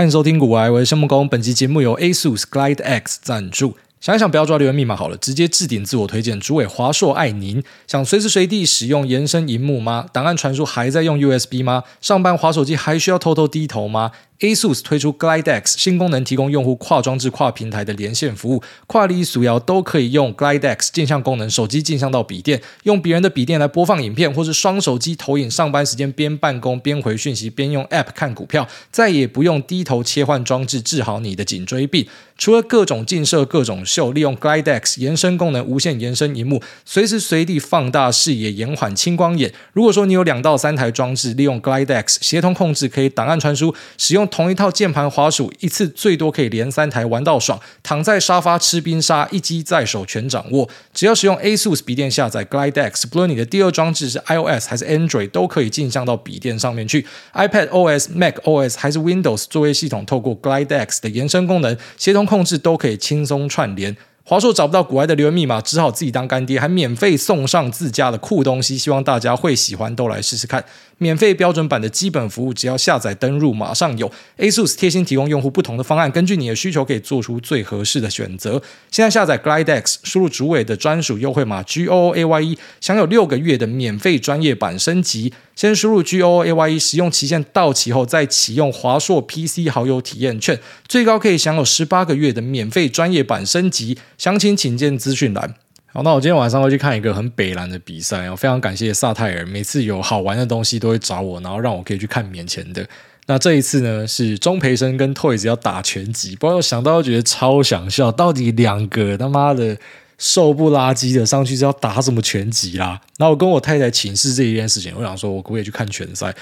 欢迎收听古玩，我是生木工。本期节目由 ASUS Glide X 赞助。想一想，不要抓留言密码好了，直接置顶自我推荐。主委华硕爱您。想随时随地使用延伸荧幕吗？档案传输还在用 USB 吗？上班滑手机还需要偷偷低头吗？ASUS 推出 Glide X 新功能，提供用户跨装置、跨平台的连线服务，跨立数摇都可以用 Glide X 镜像功能，手机镜像到笔电，用别人的笔电来播放影片，或是双手机投影。上班时间边办公边回讯息，边用 App 看股票，再也不用低头切换装置，治好你的颈椎病。除了各种近摄、各种秀，利用 Glide X 延伸功能，无限延伸荧幕，随时随地放大视野，延缓青光眼。如果说你有两到三台装置，利用 Glide X 协同控制，可以档案传输，使用。同一套键盘滑鼠，一次最多可以连三台玩到爽。躺在沙发吃冰沙，一机在手全掌握。只要使用 ASUS 笔电下载 Glide X，不论你的第二装置是 iOS 还是 Android，都可以镜像到笔电上面去。iPad OS、Mac OS 还是 Windows 作业系统，透过 Glide X 的延伸功能，协同控制都可以轻松串联。华硕找不到股癌的留言密码，只好自己当干爹，还免费送上自家的酷东西，希望大家会喜欢，都来试试看。免费标准版的基本服务，只要下载登入马上有。ASUS 贴心提供用户不同的方案，根据你的需求可以做出最合适的选择。现在下载 Glide X，输入主委的专属优惠码 G O A Y E，享有六个月的免费专业版升级。先输入 G O O A Y E，使用期限到期后再启用华硕 PC 好友体验券，最高可以享有十八个月的免费专业版升级。详情请见资讯栏。好，那我今天晚上会去看一个很北蓝的比赛，我非常感谢萨泰尔，每次有好玩的东西都会找我，然后让我可以去看免钱的。那这一次呢，是钟培生跟 Toys 要打拳击，不过我想到觉得超想笑，到底两个他妈的瘦不拉几的上去是要打什么拳击啦？然后我跟我太太请示这一件事情，我想说我可不可以去看拳赛？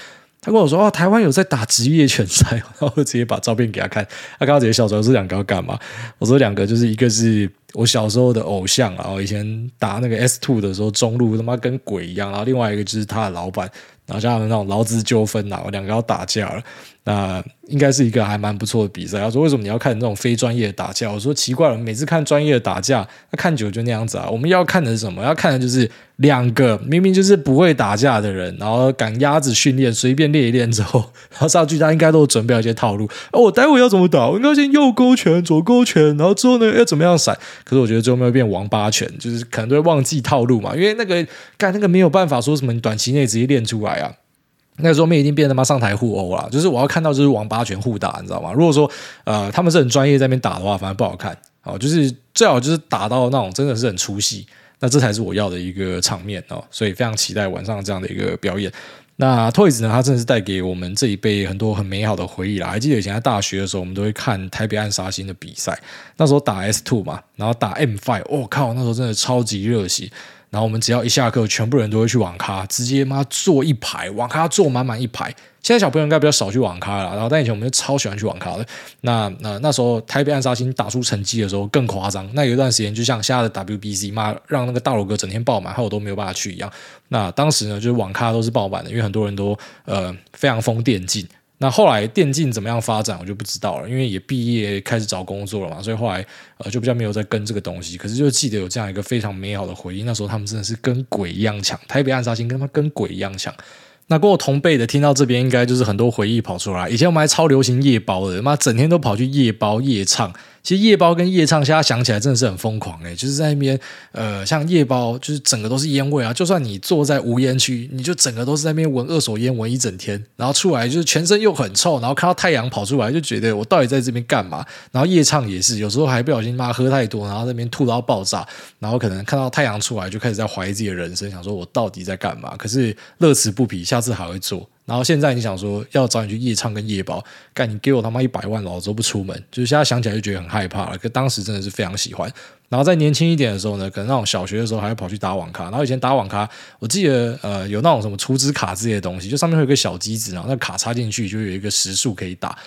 他跟我说：“哦，台湾有在打职业拳赛。”然后我直接把照片给他看。他刚刚直接笑说：“这两个要干嘛？”我说：“两个就是一个是我小时候的偶像，然后以前打那个 S Two 的时候，中路他妈跟鬼一样。然后另外一个就是他的老板。”然后像那种劳资纠纷呐，我两个要打架了，那应该是一个还蛮不错的比赛。他说：“为什么你要看那种非专业的打架？”我说：“奇怪了，每次看专业的打架，那看久就那样子啊。我们要看的是什么？要看的就是两个明明就是不会打架的人，然后赶鸭子训练，随便练一练之后，然后上去他应该都准备了一些套路。我待会要怎么打？我应该先右勾拳、左勾拳，然后之后呢要怎么样闪？可是我觉得最后会变王八拳，就是可能都会忘记套路嘛，因为那个干那个没有办法说什么你短期内直接练出来啊。”那个时候面已经变他妈上台互殴了，就是我要看到就是王八拳互打，你知道吗？如果说呃他们是很专业在那边打的话，反而不好看哦。就是最好就是打到那种真的是很出戏，那这才是我要的一个场面哦。所以非常期待晚上这样的一个表演。那 Toys 呢，它真的是带给我们这一辈很多很美好的回忆啦。还记得以前在大学的时候，我们都会看台北暗杀星的比赛，那时候打 S Two 嘛，然后打 M Five，我靠，那时候真的超级热血。然后我们只要一下课，全部人都会去网咖，直接妈坐一排，网咖坐满满一排。现在小朋友应该比较少去网咖了，然后但以前我们就超喜欢去网咖的。那那那时候台北暗杀星打出成绩的时候更夸张，那有一段时间就像现在的 WBC，妈让那个大楼哥整天爆满，害我都没有办法去一样。那当时呢，就是网咖都是爆满的，因为很多人都呃非常疯电竞。那后来电竞怎么样发展，我就不知道了，因为也毕业开始找工作了嘛，所以后来呃就比较没有再跟这个东西。可是就记得有这样一个非常美好的回忆，那时候他们真的是跟鬼一样强，台北暗杀星跟他们跟鬼一样强。那跟我同辈的听到这边，应该就是很多回忆跑出来。以前我们还超流行夜包的，妈整天都跑去夜包夜唱。其实夜包跟夜唱，现在想起来真的是很疯狂诶，就是在那边，呃，像夜包，就是整个都是烟味啊。就算你坐在无烟区，你就整个都是在那边闻二手烟，闻一整天，然后出来就是全身又很臭，然后看到太阳跑出来，就觉得我到底在这边干嘛？然后夜唱也是，有时候还不小心妈喝太多，然后在那边吐到爆炸，然后可能看到太阳出来，就开始在怀疑自己的人生，想说我到底在干嘛？可是乐此不疲，下次还会做。然后现在你想说要找你去夜唱跟夜包，干你给我他妈一百万，老子都不出门。就是现在想起来就觉得很害怕了。可当时真的是非常喜欢。然后在年轻一点的时候呢，可能那种小学的时候还会跑去打网咖。然后以前打网咖，我记得呃有那种什么储值卡之类的东西，就上面会有个小机子，然后那卡插进去就有一个时速可以打。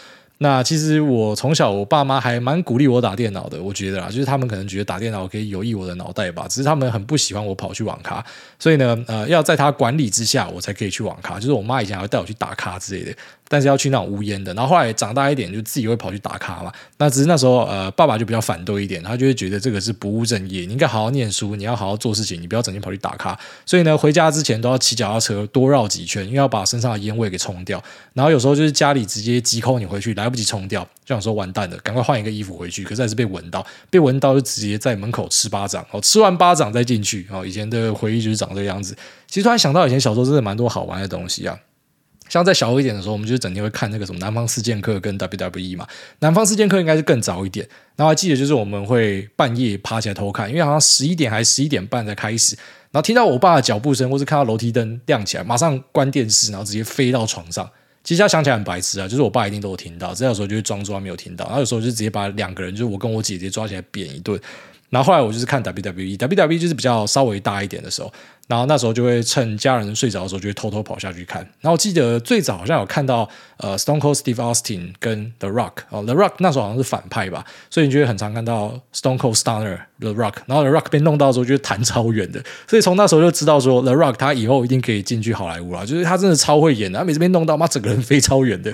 那其实我从小，我爸妈还蛮鼓励我打电脑的，我觉得啊，就是他们可能觉得打电脑可以有益我的脑袋吧，只是他们很不喜欢我跑去网咖，所以呢，呃，要在他管理之下，我才可以去网咖。就是我妈以前还会带我去打卡之类的。但是要去那种无烟的，然后后来长大一点，就自己会跑去打卡嘛。那只是那时候，呃，爸爸就比较反对一点，他就会觉得这个是不务正业，你应该好好念书，你要好好做事情，你不要整天跑去打卡。所以呢，回家之前都要骑脚踏车多绕几圈，因为要把身上的烟味给冲掉。然后有时候就是家里直接急扣你回去，来不及冲掉，就想说完蛋了，赶快换一个衣服回去。可是还是被闻到，被闻到就直接在门口吃巴掌，哦，吃完巴掌再进去。哦，以前的回忆就是长这个样子。其实突然想到以前小时候真的蛮多好玩的东西啊。像在小一点的时候，我们就整天会看那个什么《南方四剑客》跟 WWE 嘛，《南方四剑客》应该是更早一点。然后还记得就是我们会半夜爬起来偷看，因为好像十一点还是十一点半才开始。然后听到我爸的脚步声，或是看到楼梯灯亮起来，马上关电视，然后直接飞到床上。其实他想起来很白痴啊，就是我爸一定都有听到，只要有时候就会装作没有听到。然后有时候就直接把两个人，就是我跟我姐姐抓起来扁一顿。然后后来我就是看 WWE，WWE 就是比较稍微大一点的时候，然后那时候就会趁家人睡着的时候，就会偷偷跑下去看。然后我记得最早好像有看到呃 Stone Cold Steve Austin 跟 The Rock 哦，The Rock 那时候好像是反派吧，所以你就会很常看到 Stone Cold Stunner The Rock，然后 The Rock 被弄到的时候就弹超远的，所以从那时候就知道说 The Rock 他以后一定可以进去好莱坞了，就是他真的超会演的，他每次被弄到妈整个人飞超远的。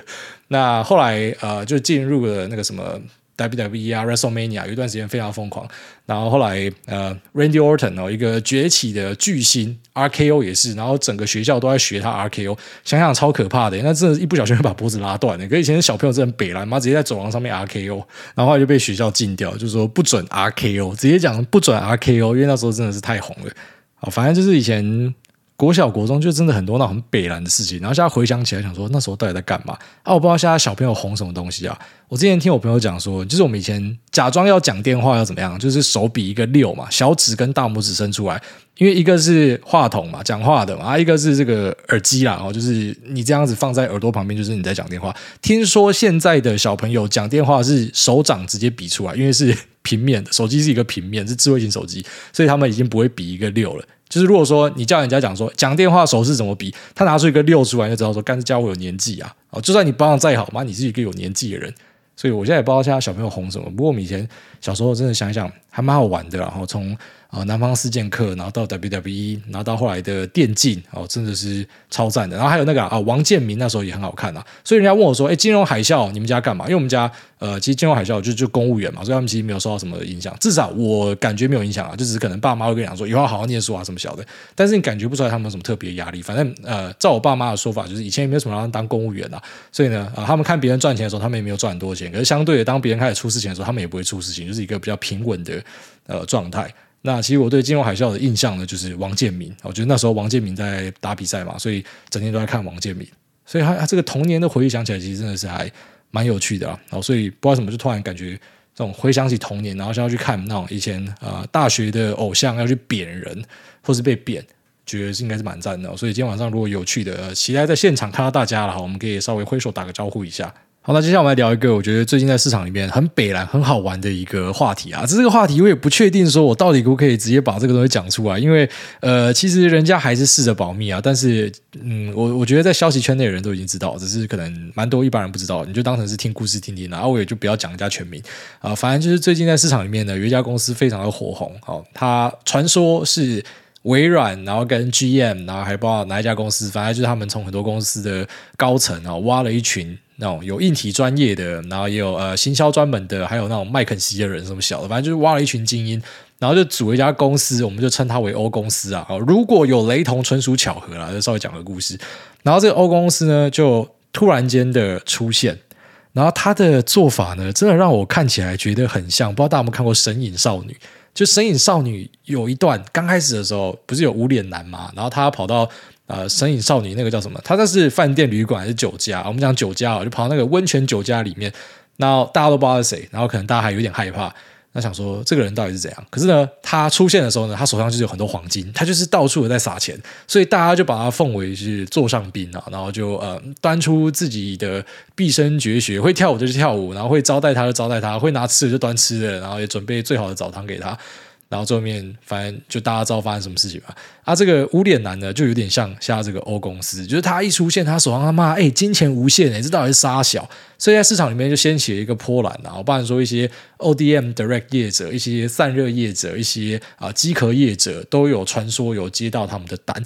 那后来呃就进入了那个什么。WWE 啊，WrestleMania 有一段时间非常疯狂，然后后来呃，Randy Orton 哦，一个崛起的巨星，RKO 也是，然后整个学校都在学他 RKO，想想超可怕的，那真的，一不小心会把脖子拉断的。可以前小朋友真的很北烂，妈直接在走廊上面 RKO，然后后来就被学校禁掉，就是说不准 RKO，直接讲不准 RKO，因为那时候真的是太红了。好，反正就是以前。国小国中就真的很多那很北烂的事情，然后现在回想起来，想说那时候到底在干嘛啊？我不知道现在小朋友红什么东西啊。我之前听我朋友讲说，就是我们以前假装要讲电话要怎么样，就是手比一个六嘛，小指跟大拇指伸出来，因为一个是话筒嘛，讲话的嘛，一个是这个耳机啦，哦，就是你这样子放在耳朵旁边，就是你在讲电话。听说现在的小朋友讲电话是手掌直接比出来，因为是平面的，手机是一个平面，是智慧型手机，所以他们已经不会比一个六了。就是如果说你叫人家讲说讲电话手势怎么比，他拿出一个六出来就知道说，干这家伙有年纪啊！哦，就算你保养再好嘛，你是一个有年纪的人。所以我现在也不知道现在小朋友红什么。不过我们以前小时候真的想想，还蛮好玩的。然后从啊，南方四剑客，然后到 WWE，然后到后来的电竞哦，真的是超赞的。然后还有那个啊，王建民那时候也很好看啊。所以人家问我说：“哎，金融海啸，你们家干嘛？”因为我们家呃，其实金融海啸就就公务员嘛，所以他们其实没有受到什么影响。至少我感觉没有影响啊，就只是可能爸妈会跟你讲说以后好好念书啊什么小的。但是你感觉不出来他们有什么特别压力。反正呃，照我爸妈的说法，就是以前也没有什么让他当公务员啊。所以呢，啊，他们看别人赚钱的时候，他们也没有赚很多钱。可是相对的，当别人开始出事情的时候，他们也不会出事情，就是一个比较平稳的呃状态。那其实我对金融海啸的印象呢，就是王建民。我觉得那时候王建民在打比赛嘛，所以整天都在看王建民。所以他他这个童年的回忆想起来，其实真的是还蛮有趣的啊。然后所以不知道什么，就突然感觉这种回想起童年，然后想要去看那种以前啊、呃、大学的偶像要去扁人，或是被扁，觉得是应该是蛮赞的。所以今天晚上如果有趣的，呃、期待在现场看到大家了哈，我们可以稍微挥手打个招呼一下。好，那接下来我们来聊一个我觉得最近在市场里面很北烂、很好玩的一个话题啊。这个话题我也不确定，说我到底可不可以直接把这个东西讲出来，因为呃，其实人家还是试着保密啊。但是嗯，我我觉得在消息圈内的人都已经知道，只是可能蛮多一般人不知道，你就当成是听故事听听，然后我也就不要讲人家全名啊。反正就是最近在市场里面呢，有一家公司非常的火红，好，它传说是微软，然后跟 GM，然后还不知道哪一家公司，反正就是他们从很多公司的高层啊挖了一群。那种有硬体专业的，然后也有呃行销专门的，还有那种麦肯锡的人，什么小的，反正就是挖了一群精英，然后就组了一家公司，我们就称它为 O 公司啊。如果有雷同，纯属巧合啦，就稍微讲个故事。然后这个 O 公司呢，就突然间的出现，然后他的做法呢，真的让我看起来觉得很像，不知道大家有没有看过《神隐少女》？就《神隐少女》有一段刚开始的时候，不是有无脸男嘛，然后他跑到。呃，神隐少女那个叫什么？他那是饭店、旅馆还是酒家？我们讲酒家，就跑到那个温泉酒家里面，然后大家都不知道是谁，然后可能大家还有点害怕，那想说这个人到底是怎样？可是呢，他出现的时候呢，他手上就是有很多黄金，他就是到处的在撒钱，所以大家就把他奉为是座上宾啊，然后就呃端出自己的毕生绝学，会跳舞就去跳舞，然后会招待他就招待他，会拿吃的就端吃的，然后也准备最好的澡堂给他。然后最后面，反正就大家知道发生什么事情吧。啊，这个无脸男呢，就有点像像这个 O 公司，就是他一出现，他手上他妈哎，金钱无限哎，这到底是杀小？所以在市场里面就掀起了一个波澜啊。不然说一些 ODM Direct 业者、一些散热业者、一些啊机壳业者都有传说有接到他们的单。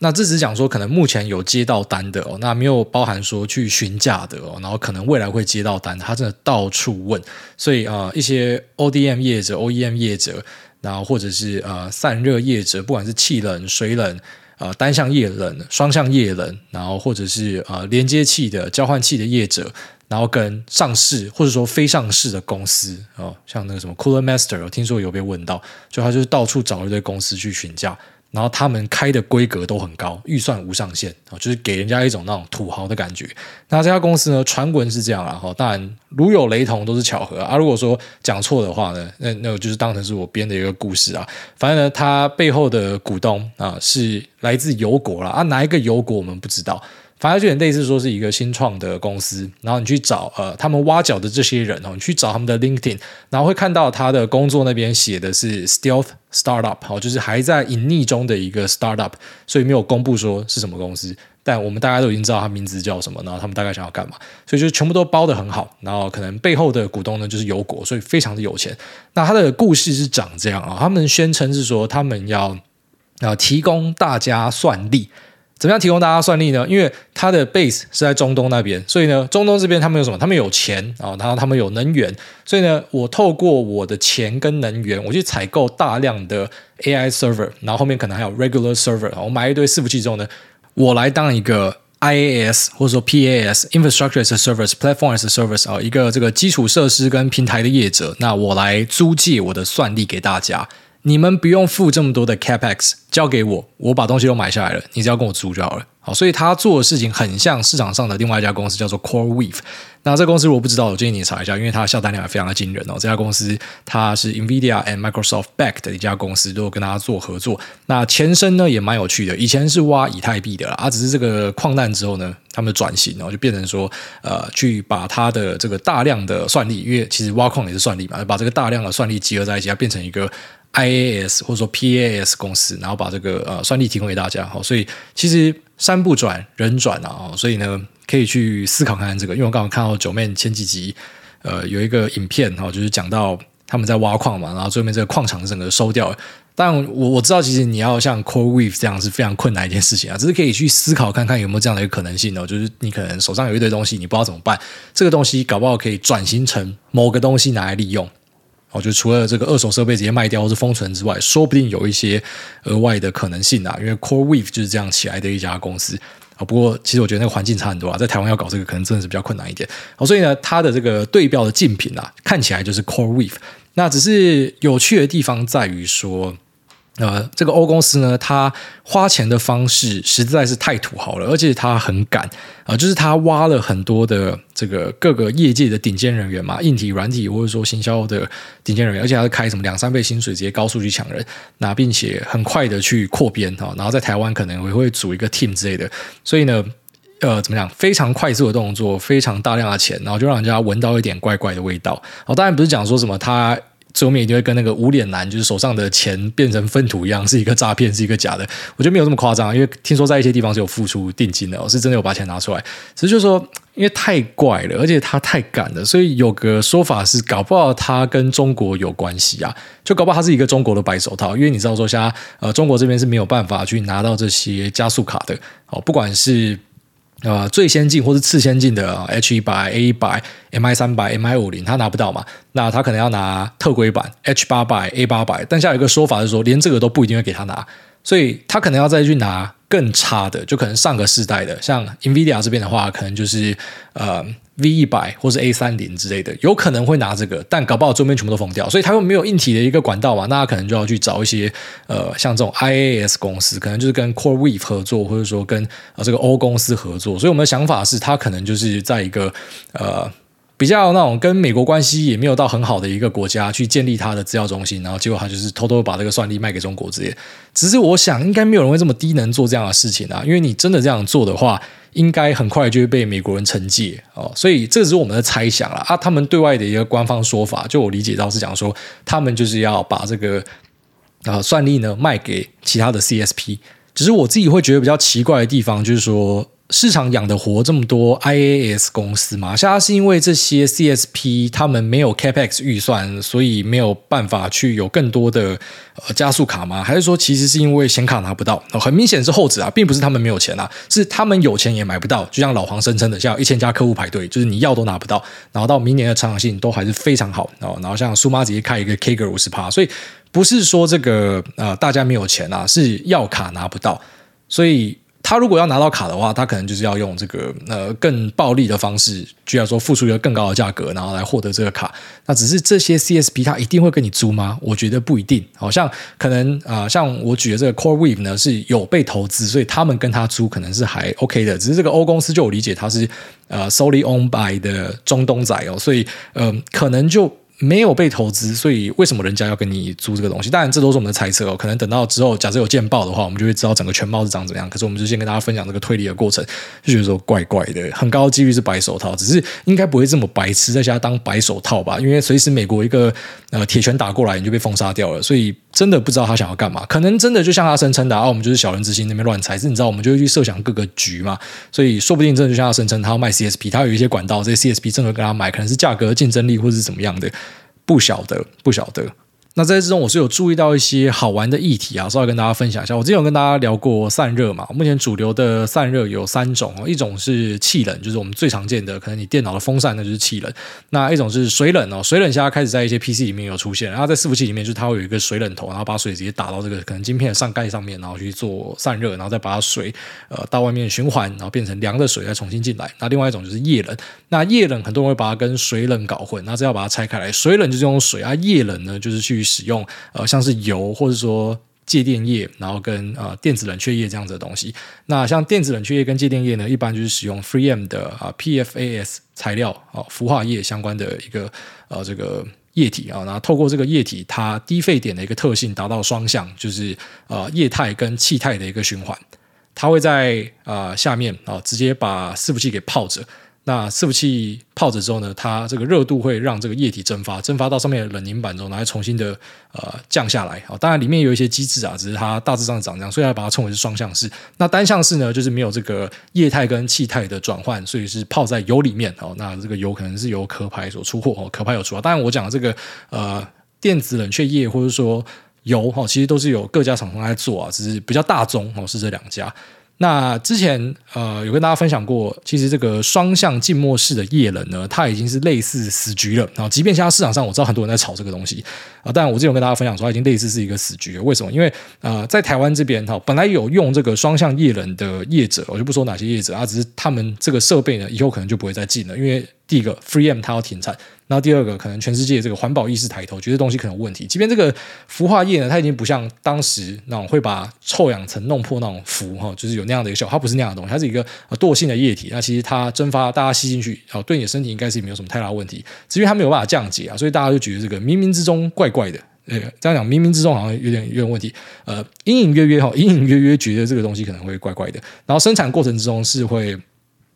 那这只是讲说，可能目前有接到单的哦，那没有包含说去询价的哦，然后可能未来会接到单，他真的到处问。所以啊，一些 ODM 业者、OEM 业者。然后或者是呃散热业者，不管是气冷、水冷、呃单向液冷、双向液冷，然后或者是呃连接器的交换器的业者，然后跟上市或者说非上市的公司哦，像那个什么 Cooler Master，我听说有被问到，就他就是到处找一堆公司去询价。然后他们开的规格都很高，预算无上限啊，就是给人家一种那种土豪的感觉。那这家公司呢，传闻是这样啊，哈，当然如有雷同都是巧合啊。如果说讲错的话呢，那那我就是当成是我编的一个故事啊。反正呢，它背后的股东啊是来自油国了，啊，哪一个油国我们不知道。反正就很类似，说是一个新创的公司，然后你去找呃他们挖角的这些人哦，你去找他们的 LinkedIn，然后会看到他的工作那边写的是 Stealth Startup，哦，就是还在隐匿中的一个 Startup，所以没有公布说是什么公司，但我们大家都已经知道他名字叫什么，然后他们大概想要干嘛，所以就全部都包得很好，然后可能背后的股东呢就是油果，所以非常的有钱。那他的故事是长这样啊，他们宣称是说他们要要提供大家算力。怎么样提供大家算力呢？因为它的 base 是在中东那边，所以呢，中东这边他们有什么？他们有钱啊，然后他们有能源，所以呢，我透过我的钱跟能源，我去采购大量的 AI server，然后后面可能还有 regular server，我买一堆伺服器之后呢，我来当一个 IAS 或者说 PaaS（Infrastructure as a Service, Platform as a Service） 啊，一个这个基础设施跟平台的业者，那我来租借我的算力给大家。你们不用付这么多的 capex，交给我，我把东西都买下来了，你只要跟我租就好了。好，所以他做的事情很像市场上的另外一家公司，叫做 CoreWeave。那这公司如果不知道，我建议你查一下，因为它的下单量也非常的惊人哦。这家公司它是 NVIDIA and Microsoft backed 的一家公司，都有跟大家做合作。那前身呢也蛮有趣的，以前是挖以太币的啦，啊，只是这个矿难之后呢，他们转型，然后就变成说，呃，去把它的这个大量的算力，因为其实挖矿也是算力嘛，把这个大量的算力集合在一起，它变成一个。I A S 或者说 P A S 公司，然后把这个呃算力提供给大家，好，所以其实山不转人转啊，所以呢可以去思考看看这个，因为我刚刚看到 Joeman 前几集呃有一个影片哈，就是讲到他们在挖矿嘛，然后最后面这个矿场整个收掉，但我我知道其实你要像 CoreWeave 这样是非常困难一件事情啊，只是可以去思考看看有没有这样的一个可能性哦，就是你可能手上有一堆东西，你不知道怎么办，这个东西搞不好可以转型成某个东西拿来利用。我觉得除了这个二手设备直接卖掉或是封存之外，说不定有一些额外的可能性啊。因为 CoreWeave 就是这样起来的一家公司啊。不过其实我觉得那个环境差很多啊，在台湾要搞这个可能真的是比较困难一点。好，所以呢，它的这个对标的竞品啊，看起来就是 CoreWeave。那只是有趣的地方在于说。呃，这个欧公司呢，他花钱的方式实在是太土豪了，而且他很敢啊、呃，就是他挖了很多的这个各个业界的顶尖人员嘛，硬体、软体或者说行销的顶尖人员，而且他是开什么两三倍薪水，直接高速去抢人，那并且很快的去扩编哈，然后在台湾可能也会组一个 team 之类的，所以呢，呃，怎么讲，非常快速的动作，非常大量的钱，然后就让人家闻到一点怪怪的味道。哦，当然不是讲说什么他。最后面一定会跟那个无脸男，就是手上的钱变成粪土一样，是一个诈骗，是一个假的。我觉得没有这么夸张，因为听说在一些地方是有付出定金的，我是真的有把钱拿出来。只是就是说，因为太怪了，而且他太赶了，所以有个说法是，搞不好他跟中国有关系啊，就搞不好他是一个中国的白手套。因为你知道说，像呃中国这边是没有办法去拿到这些加速卡的，哦，不管是。呃，最先进或是次先进的 H 一百、A 一百、MI 三百、MI 五零，他拿不到嘛？那他可能要拿特规版 H 八百、A 八百。但下一个说法是说，连这个都不一定会给他拿，所以他可能要再去拿更差的，就可能上个世代的，像 NVIDIA 这边的话，可能就是呃。V 一百或是 A 三零之类的，有可能会拿这个，但搞不好周边全部都封掉，所以他又没有硬体的一个管道嘛，那他可能就要去找一些呃，像这种 IAS 公司，可能就是跟 CoreWeave 合作，或者说跟呃这个 O 公司合作。所以我们的想法是，他可能就是在一个呃比较那种跟美国关系也没有到很好的一个国家去建立他的资料中心，然后结果他就是偷偷把这个算力卖给中国之类。只是我想，应该没有人会这么低能做这样的事情啊，因为你真的这样做的话。应该很快就会被美国人惩戒哦，所以这只是我们的猜想了啊。他们对外的一个官方说法，就我理解到是讲说，他们就是要把这个啊算力呢卖给其他的 CSP。只是我自己会觉得比较奇怪的地方，就是说。市场养得活这么多 I A S 公司吗？现在是因为这些 CSP 他们没有 Capex 预算，所以没有办法去有更多的呃加速卡吗？还是说其实是因为显卡拿不到？很明显是后者啊，并不是他们没有钱啊，是他们有钱也买不到。就像老黄声称的，像一千家客户排队，就是你要都拿不到。然后到明年的成长性都还是非常好哦。然后像苏妈直接开一个 CAGR 五十趴，所以不是说这个呃大家没有钱啊，是要卡拿不到，所以。他如果要拿到卡的话，他可能就是要用这个呃更暴利的方式，就要说付出一个更高的价格，然后来获得这个卡。那只是这些 CSP 他一定会跟你租吗？我觉得不一定。好像可能啊、像我举的这个 CoreWeave 呢是有被投资，所以他们跟他租可能是还 OK 的。只是这个 O 公司就我理解他是呃 solely owned by 的中东仔哦，所以嗯、呃，可能就。没有被投资，所以为什么人家要跟你租这个东西？当然，这都是我们的猜测哦。可能等到之后，假设有见报的话，我们就会知道整个全貌是长怎样。可是，我们就先跟大家分享这个推理的过程，就觉得说怪怪的，很高的几率是白手套，只是应该不会这么白痴在家当白手套吧？因为随时美国一个呃铁拳打过来，你就被封杀掉了。所以真的不知道他想要干嘛。可能真的就像他声称的啊，我们就是小人之心那边乱猜。是你知道，我们就会去设想各个局嘛。所以说不定真的就像他声称，他要卖 CSP，他有一些管道，这些 CSP 真的跟他买，可能是价格竞争力或是怎么样的。不晓得，不晓得。那在这之中，我是有注意到一些好玩的议题啊，稍微跟大家分享一下。我之前有跟大家聊过散热嘛，目前主流的散热有三种哦，一种是气冷，就是我们最常见的，可能你电脑的风扇那就是气冷。那一种是水冷哦，水冷现在开始在一些 PC 里面有出现，然后在伺服器里面就它会有一个水冷头，然后把水直接打到这个可能晶片的上盖上面，然后去做散热，然后再把水呃到外面循环，然后变成凉的水再重新进来。那另外一种就是液冷，那液冷很多人会把它跟水冷搞混，那这要把它拆开来，水冷就是用水啊，液冷呢就是去使用呃。像是油或者说介电液，然后跟呃电子冷却液这样子的东西。那像电子冷却液跟介电液呢，一般就是使用 free m 的啊 PFAS 材料啊氟化液相关的一个呃这个液体啊，然后透过这个液体，它低沸点的一个特性达到双向，就是呃液态跟气态的一个循环。它会在啊下面啊直接把伺服器给泡着。那伺服器泡着之后呢，它这个热度会让这个液体蒸发，蒸发到上面的冷凝板中，然后重新的呃降下来。当然里面有一些机制啊，只是它大致上长这样，所以要把它称为是双向式。那单向式呢，就是没有这个液态跟气态的转换，所以是泡在油里面。哦，那这个油可能是由壳牌所出货哦，壳牌有出啊。当然我讲的这个呃电子冷却液或者说油哈，其实都是有各家厂商在做啊，只是比较大宗哦是这两家。那之前呃有跟大家分享过，其实这个双向静默式的液冷呢，它已经是类似死局了。然后即便现在市场上我知道很多人在炒这个东西啊，但我之前跟大家分享说，它已经类似是一个死局了。为什么？因为呃在台湾这边哈，本来有用这个双向液冷的业者，我就不说哪些业者啊，只是他们这个设备呢，以后可能就不会再进了，因为。第一个 free m 它要停产，然后第二个，可能全世界这个环保意识抬头，觉得东西可能有问题。即便这个氟化液呢，它已经不像当时那种会把臭氧层弄破那种氟哈，就是有那样的一个效，它不是那样的东西，它是一个惰性的液体。那其实它蒸发，大家吸进去，哦，对你的身体应该是没有什么太大问题。至于它没有办法降解啊，所以大家就觉得这个冥冥之中怪怪的。呃，这样讲冥冥之中好像有点有点问题。呃，隐隐约约哈，隐隐约约觉得这个东西可能会怪怪的。然后生产过程之中是会。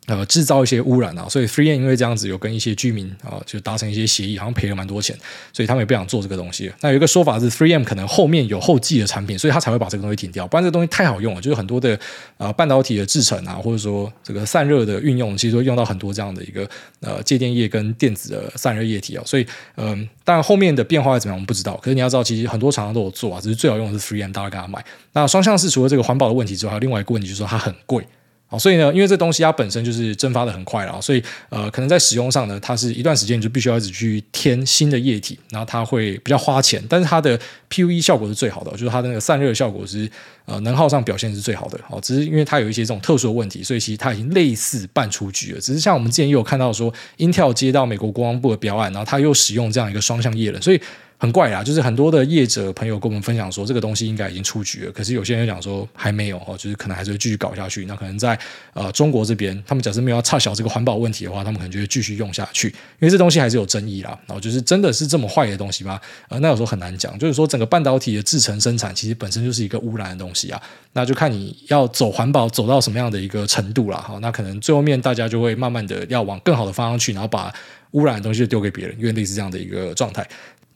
呃，制造一些污染啊，所以 FreeM 因为这样子有跟一些居民啊，就达成一些协议，好像赔了蛮多钱，所以他们也不想做这个东西。那有一个说法是 FreeM 可能后面有后继的产品，所以他才会把这个东西停掉，不然这个东西太好用了，就是很多的啊半导体的制成啊，或者说这个散热的运用，其实都用到很多这样的一个呃介电液跟电子的散热液体啊，所以嗯，但后面的变化怎么样，我们不知道。可是你要知道，其实很多厂商都有做啊，只是最好用的是 3M，大家给他买。那双向式除了这个环保的问题之外，还有另外一个问题就是说它很贵。好，所以呢，因为这东西它本身就是蒸发的很快了，所以呃，可能在使用上呢，它是一段时间你就必须要一直去添新的液体，然后它会比较花钱，但是它的 PUE 效果是最好的，就是它的那个散热效果是呃能耗上表现是最好的。好，只是因为它有一些这种特殊的问题，所以其实它已经类似半出局了。只是像我们之前也有看到说，Intel 接到美国国防部的标案，然后它又使用这样一个双向液冷，所以。很怪啊，就是很多的业者朋友跟我们分享说，这个东西应该已经出局了。可是有些人讲说还没有哦，就是可能还是会继续搞下去。那可能在呃中国这边，他们假设没有要差小这个环保问题的话，他们可能就会继续用下去，因为这东西还是有争议啦。然后就是真的是这么坏的东西吗？呃，那有时候很难讲。就是说整个半导体的制程生产，其实本身就是一个污染的东西啊。那就看你要走环保走到什么样的一个程度啦。好，那可能最后面大家就会慢慢的要往更好的方向去，然后把污染的东西就丢给别人，因为类似这样的一个状态。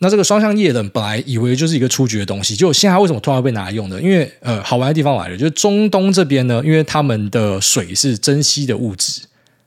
那这个双向液冷本来以为就是一个出局的东西，就现在为什么突然被拿来用呢？因为呃，好玩的地方来了，就是中东这边呢，因为他们的水是珍稀的物质，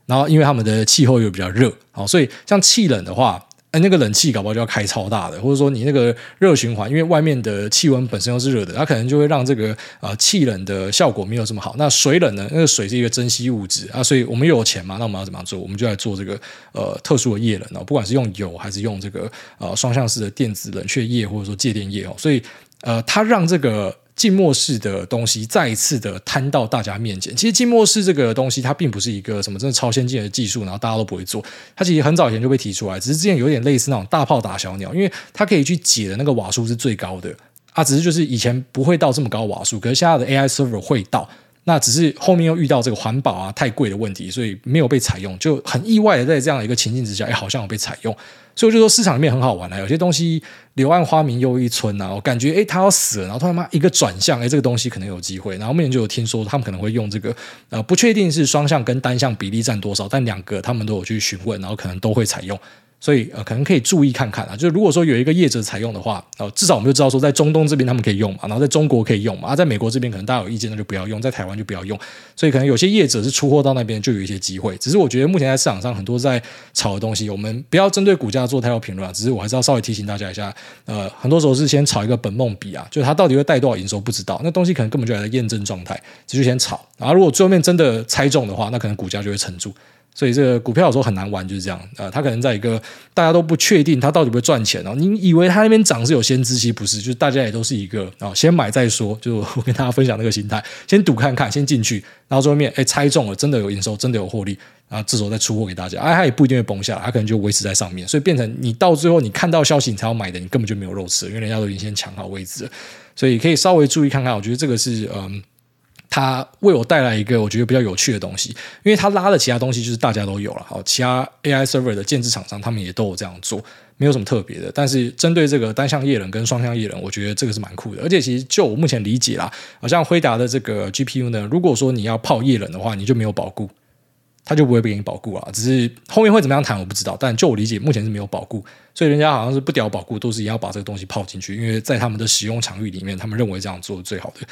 然后因为他们的气候又比较热，好，所以像气冷的话。那个冷气搞不好就要开超大的，或者说你那个热循环，因为外面的气温本身又是热的，它可能就会让这个呃气冷的效果没有这么好。那水冷呢？那个水是一个珍稀物质啊，所以我们又有钱嘛，那我们要怎么样做？我们就来做这个呃特殊的液冷哦，不管是用油还是用这个呃双向式的电子冷却液，或者说介电液哦，所以呃它让这个静默式的东西再一次的摊到大家面前。其实静默式这个东西，它并不是一个什么真的超先进的技术，然后大家都不会做。它其实很早以前就被提出来，只是之前有点类似那种大炮打小鸟，因为它可以去解的那个瓦数是最高的啊，只是就是以前不会到这么高瓦数，可是现在的 AI server 会到。那只是后面又遇到这个环保啊太贵的问题，所以没有被采用，就很意外的在这样一个情境之下，哎，好像有被采用，所以我就说市场里面很好玩啊，有些东西柳暗花明又一村啊，我感觉哎它要死了，然后他妈一个转向，哎这个东西可能有机会，然后后面就有听说他们可能会用这个呃不确定是双向跟单向比例占多少，但两个他们都有去询问，然后可能都会采用。所以呃，可能可以注意看看啊。就如果说有一个业者采用的话，呃，至少我们就知道说，在中东这边他们可以用嘛，然后在中国可以用嘛。啊，在美国这边可能大家有意见，那就不要用；在台湾就不要用。所以可能有些业者是出货到那边就有一些机会。只是我觉得目前在市场上很多在炒的东西，我们不要针对股价做太多评论啊。只是我还是要稍微提醒大家一下，呃，很多时候是先炒一个本梦比啊，就是它到底会带多少营收不知道，那东西可能根本就还在验证状态，只是先炒。然后如果最后面真的猜中的话，那可能股价就会撑住。所以这个股票有时候很难玩，就是这样。呃，它可能在一个大家都不确定它到底会不会赚钱哦。你以为它那边涨是有先知，其实不是，就是大家也都是一个啊、先买再说。就我跟大家分享那个心态，先赌看看，先进去，然后最后面哎猜中了，真的有营收，真的有获利，然后这时候再出货给大家。哎，它也不一定会崩下来，它可能就维持在上面。所以变成你到最后你看到消息你才要买的，你根本就没有肉吃，因为人家都已经先抢好位置了。所以可以稍微注意看看，我觉得这个是嗯。它为我带来一个我觉得比较有趣的东西，因为它拉的其他东西就是大家都有了，好，其他 AI server 的建制厂商他们也都有这样做，没有什么特别的。但是针对这个单向叶冷跟双向叶冷，我觉得这个是蛮酷的。而且其实就我目前理解啦，好像辉达的这个 GPU 呢，如果说你要泡叶冷的话，你就没有保固，它就不会被给你保固啊。只是后面会怎么样谈我不知道，但就我理解，目前是没有保固，所以人家好像是不屌保固，都是要把这个东西泡进去，因为在他们的使用场域里面，他们认为这样做是最好的。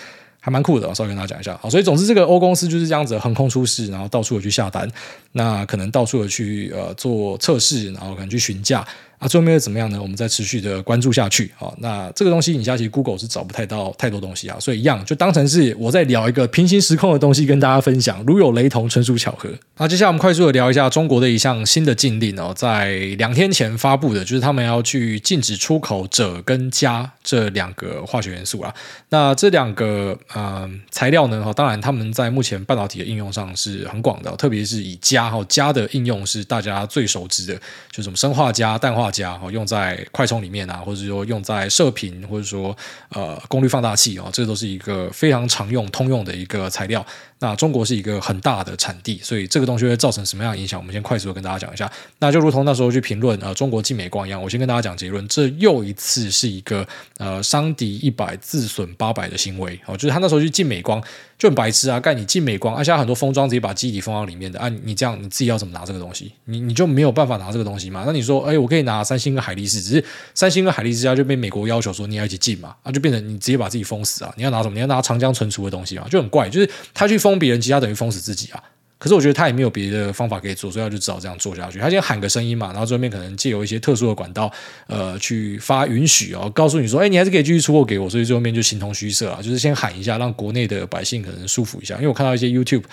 还蛮酷的，稍微跟大家讲一下。好，所以总之这个欧公司就是这样子横空出世，然后到处的去下单，那可能到处的去呃做测试，然后可能去询价。啊，最后面会怎么样呢？我们再持续的关注下去。好，那这个东西你家其实 Google 是找不太到太多东西啊，所以一样就当成是我在聊一个平行时空的东西跟大家分享。如有雷同，纯属巧合。好，接下来我们快速的聊一下中国的一项新的禁令哦，在两天前发布的，就是他们要去禁止出口锗跟镓这两个化学元素啊。那这两个呃材料呢，哈，当然他们在目前半导体的应用上是很广的，特别是以镓哈，镓的应用是大家最熟知的，就什么砷化镓、氮化家用在快充里面啊，或者说用在射频，或者说呃功率放大器啊，这都是一个非常常用、通用的一个材料。那中国是一个很大的产地，所以这个东西会造成什么样的影响？我们先快速的跟大家讲一下。那就如同那时候去评论呃中国进美光一样，我先跟大家讲结论，这又一次是一个呃伤敌一百自损八百的行为哦，就是他那时候去进美光。就白痴啊！干你进美光，而、且很多封装直接把基底封到里面的啊！你这样你自己要怎么拿这个东西？你你就没有办法拿这个东西嘛？那你说，哎，我可以拿三星跟海力士，只是三星跟海力士家就被美国要求说你要一起进嘛，啊，就变成你直接把自己封死啊！你要拿什么？你要拿长江存储的东西嘛？就很怪，就是他去封别人，其他等于封死自己啊！可是我觉得他也没有别的方法可以做，所以他就只好这样做下去。他先喊个声音嘛，然后最后面可能借由一些特殊的管道，呃，去发允许哦，告诉你说，哎，你还是可以继续出货给我。所以最后面就形同虚设啊，就是先喊一下，让国内的百姓可能舒服一下。因为我看到一些 YouTube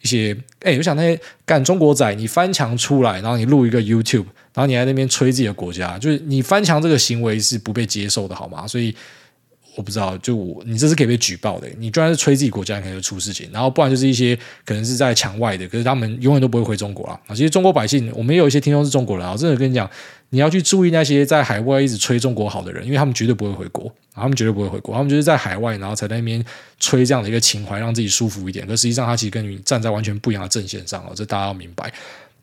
一些，哎，我想那些干中国仔，你翻墙出来，然后你录一个 YouTube，然后你在那边吹自己的国家，就是你翻墙这个行为是不被接受的，好吗？所以。我不知道，就我你这是可以被举报的。你居然是吹自己国家，可能就出事情。然后不然就是一些可能是在墙外的，可是他们永远都不会回中国啊。其实中国百姓，我们也有一些听众是中国人啊。真的跟你讲，你要去注意那些在海外一直吹中国好的人，因为他们绝对不会回国，他们绝对不会回国，他们就是在海外，然后才在那边吹这样的一个情怀，让自己舒服一点。可实际上，他其实跟你站在完全不一样的阵线上哦，这大家要明白。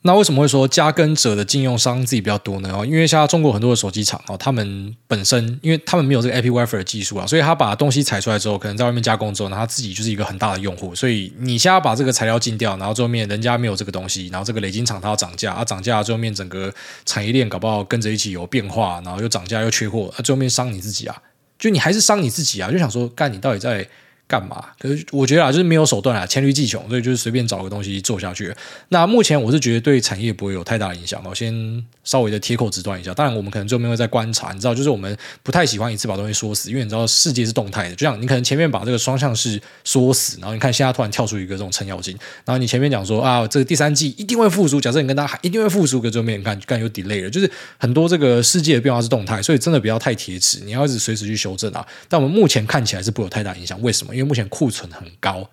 那为什么会说加跟者的禁用商自己比较多呢？因为像中国很多的手机厂哦，他们本身因为他们没有这个 AP Wafer 的技术啊，所以他把东西采出来之后，可能在外面加工之后，那他自己就是一个很大的用户。所以你现在把这个材料禁掉，然后最后面人家没有这个东西，然后这个雷晶厂它要涨价，啊涨价最后面整个产业链搞不好跟着一起有变化，然后又涨价又缺货，那最后面伤你自己啊，就你还是伤你自己啊，就想说干你到底在干嘛？可是我觉得啊，就是没有手段啊，黔驴技穷，所以就是随便找个东西做下去。那目前我是觉得对产业不会有太大的影响。我先稍微的铁口直断一下。当然，我们可能最后面会再观察。你知道，就是我们不太喜欢一次把东西说死，因为你知道世界是动态的。就像你可能前面把这个双向式说死，然后你看现在突然跳出一个这种程咬金，然后你前面讲说啊，这个第三季一定会复苏，假设你跟他一定会复苏，可最后面看干有 delay 了，就是很多这个世界的变化是动态，所以真的不要太铁齿，你要一直随时去修正啊。但我们目前看起来是不会有太大影响，为什么？因为目前库存很高，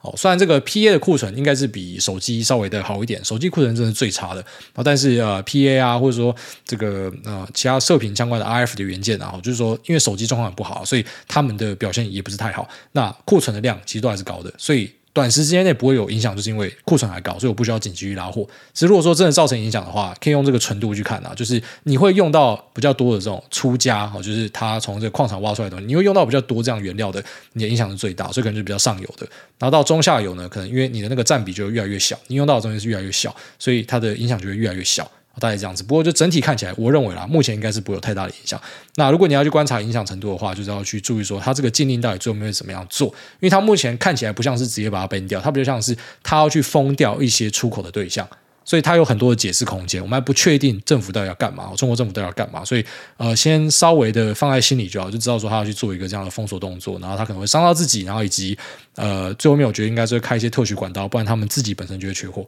哦，虽然这个 PA 的库存应该是比手机稍微的好一点，手机库存真的是最差的啊，但是呃 PA 啊，或者说这个呃其他射频相关的 RF 的元件啊，就是说因为手机状况很不好，所以他们的表现也不是太好，那库存的量其实都还是高的，所以。短时间内不会有影响，就是因为库存还高，所以我不需要紧急去拉货。其实如果说真的造成影响的话，可以用这个纯度去看啊，就是你会用到比较多的这种出家，就是它从这个矿场挖出来的东西，你会用到比较多这样原料的，你的影响是最大，所以可能就比较上游的。然后到中下游呢，可能因为你的那个占比就越来越小，你用到的东西是越来越小，所以它的影响就会越来越小。大概这样子，不过就整体看起来，我认为啦，目前应该是不会有太大的影响。那如果你要去观察影响程度的话，就是要去注意说，它这个禁令到底最后面会怎么样做？因为它目前看起来不像是直接把它 ban 掉，它比较像是它要去封掉一些出口的对象，所以它有很多的解释空间。我们还不确定政府到底要干嘛，中国政府到底要干嘛，所以呃，先稍微的放在心里就好，就知道说他要去做一个这样的封锁动作，然后他可能会伤到自己，然后以及呃，最后面我觉得应该是会开一些特许管道，不然他们自己本身就会缺货。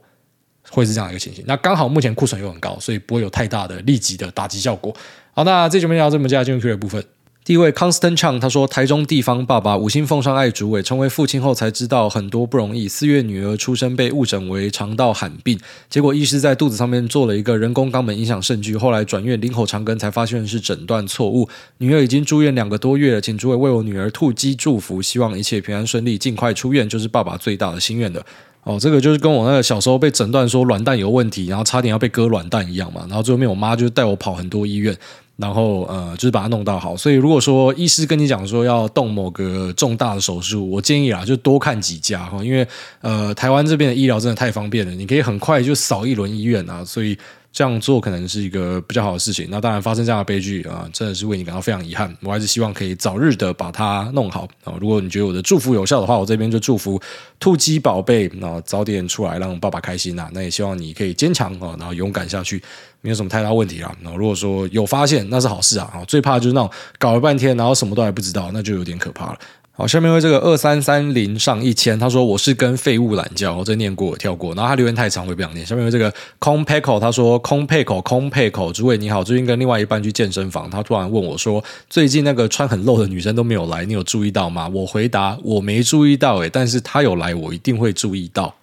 会是这样一个情形，那刚好目前库存又很高，所以不会有太大的立即的打击效果。好，那这节目聊这么接下来进入 Q&A 部分。第一位 Constant Chang 他说：“台中地方爸爸五星奉上爱主委，成为父亲后才知道很多不容易。四月女儿出生被误诊为肠道罕病，结果医师在肚子上面做了一个人工肛门影响肾巨，后来转院林口长庚才发现是诊断错误。女儿已经住院两个多月了，请主委为我女儿兔姬祝福，希望一切平安顺利，尽快出院，就是爸爸最大的心愿的。”哦，这个就是跟我那个小时候被诊断说卵蛋有问题，然后差点要被割卵蛋一样嘛。然后最后面我妈就带我跑很多医院，然后呃，就是把它弄到好。所以如果说医师跟你讲说要动某个重大的手术，我建议啊，就多看几家哈，因为呃，台湾这边的医疗真的太方便了，你可以很快就扫一轮医院啊，所以。这样做可能是一个比较好的事情。那当然发生这样的悲剧啊，真的是为你感到非常遗憾。我还是希望可以早日的把它弄好啊。如果你觉得我的祝福有效的话，我这边就祝福兔鸡宝贝啊早点出来，让爸爸开心呐。那也希望你可以坚强啊，然后勇敢下去，没有什么太大问题啦。那如果说有发现，那是好事啊。最怕就是那种搞了半天，然后什么都还不知道，那就有点可怕了。好，下面为这个二三三零上一千，他说我是跟废物懒觉，我这念过我跳过，然后他留言太长，我也不想念。下面为这个空配口，他说空配口空配口，诸位你好，最近跟另外一半去健身房，他突然问我说，最近那个穿很露的女生都没有来，你有注意到吗？我回答我没注意到，诶，但是他有来，我一定会注意到。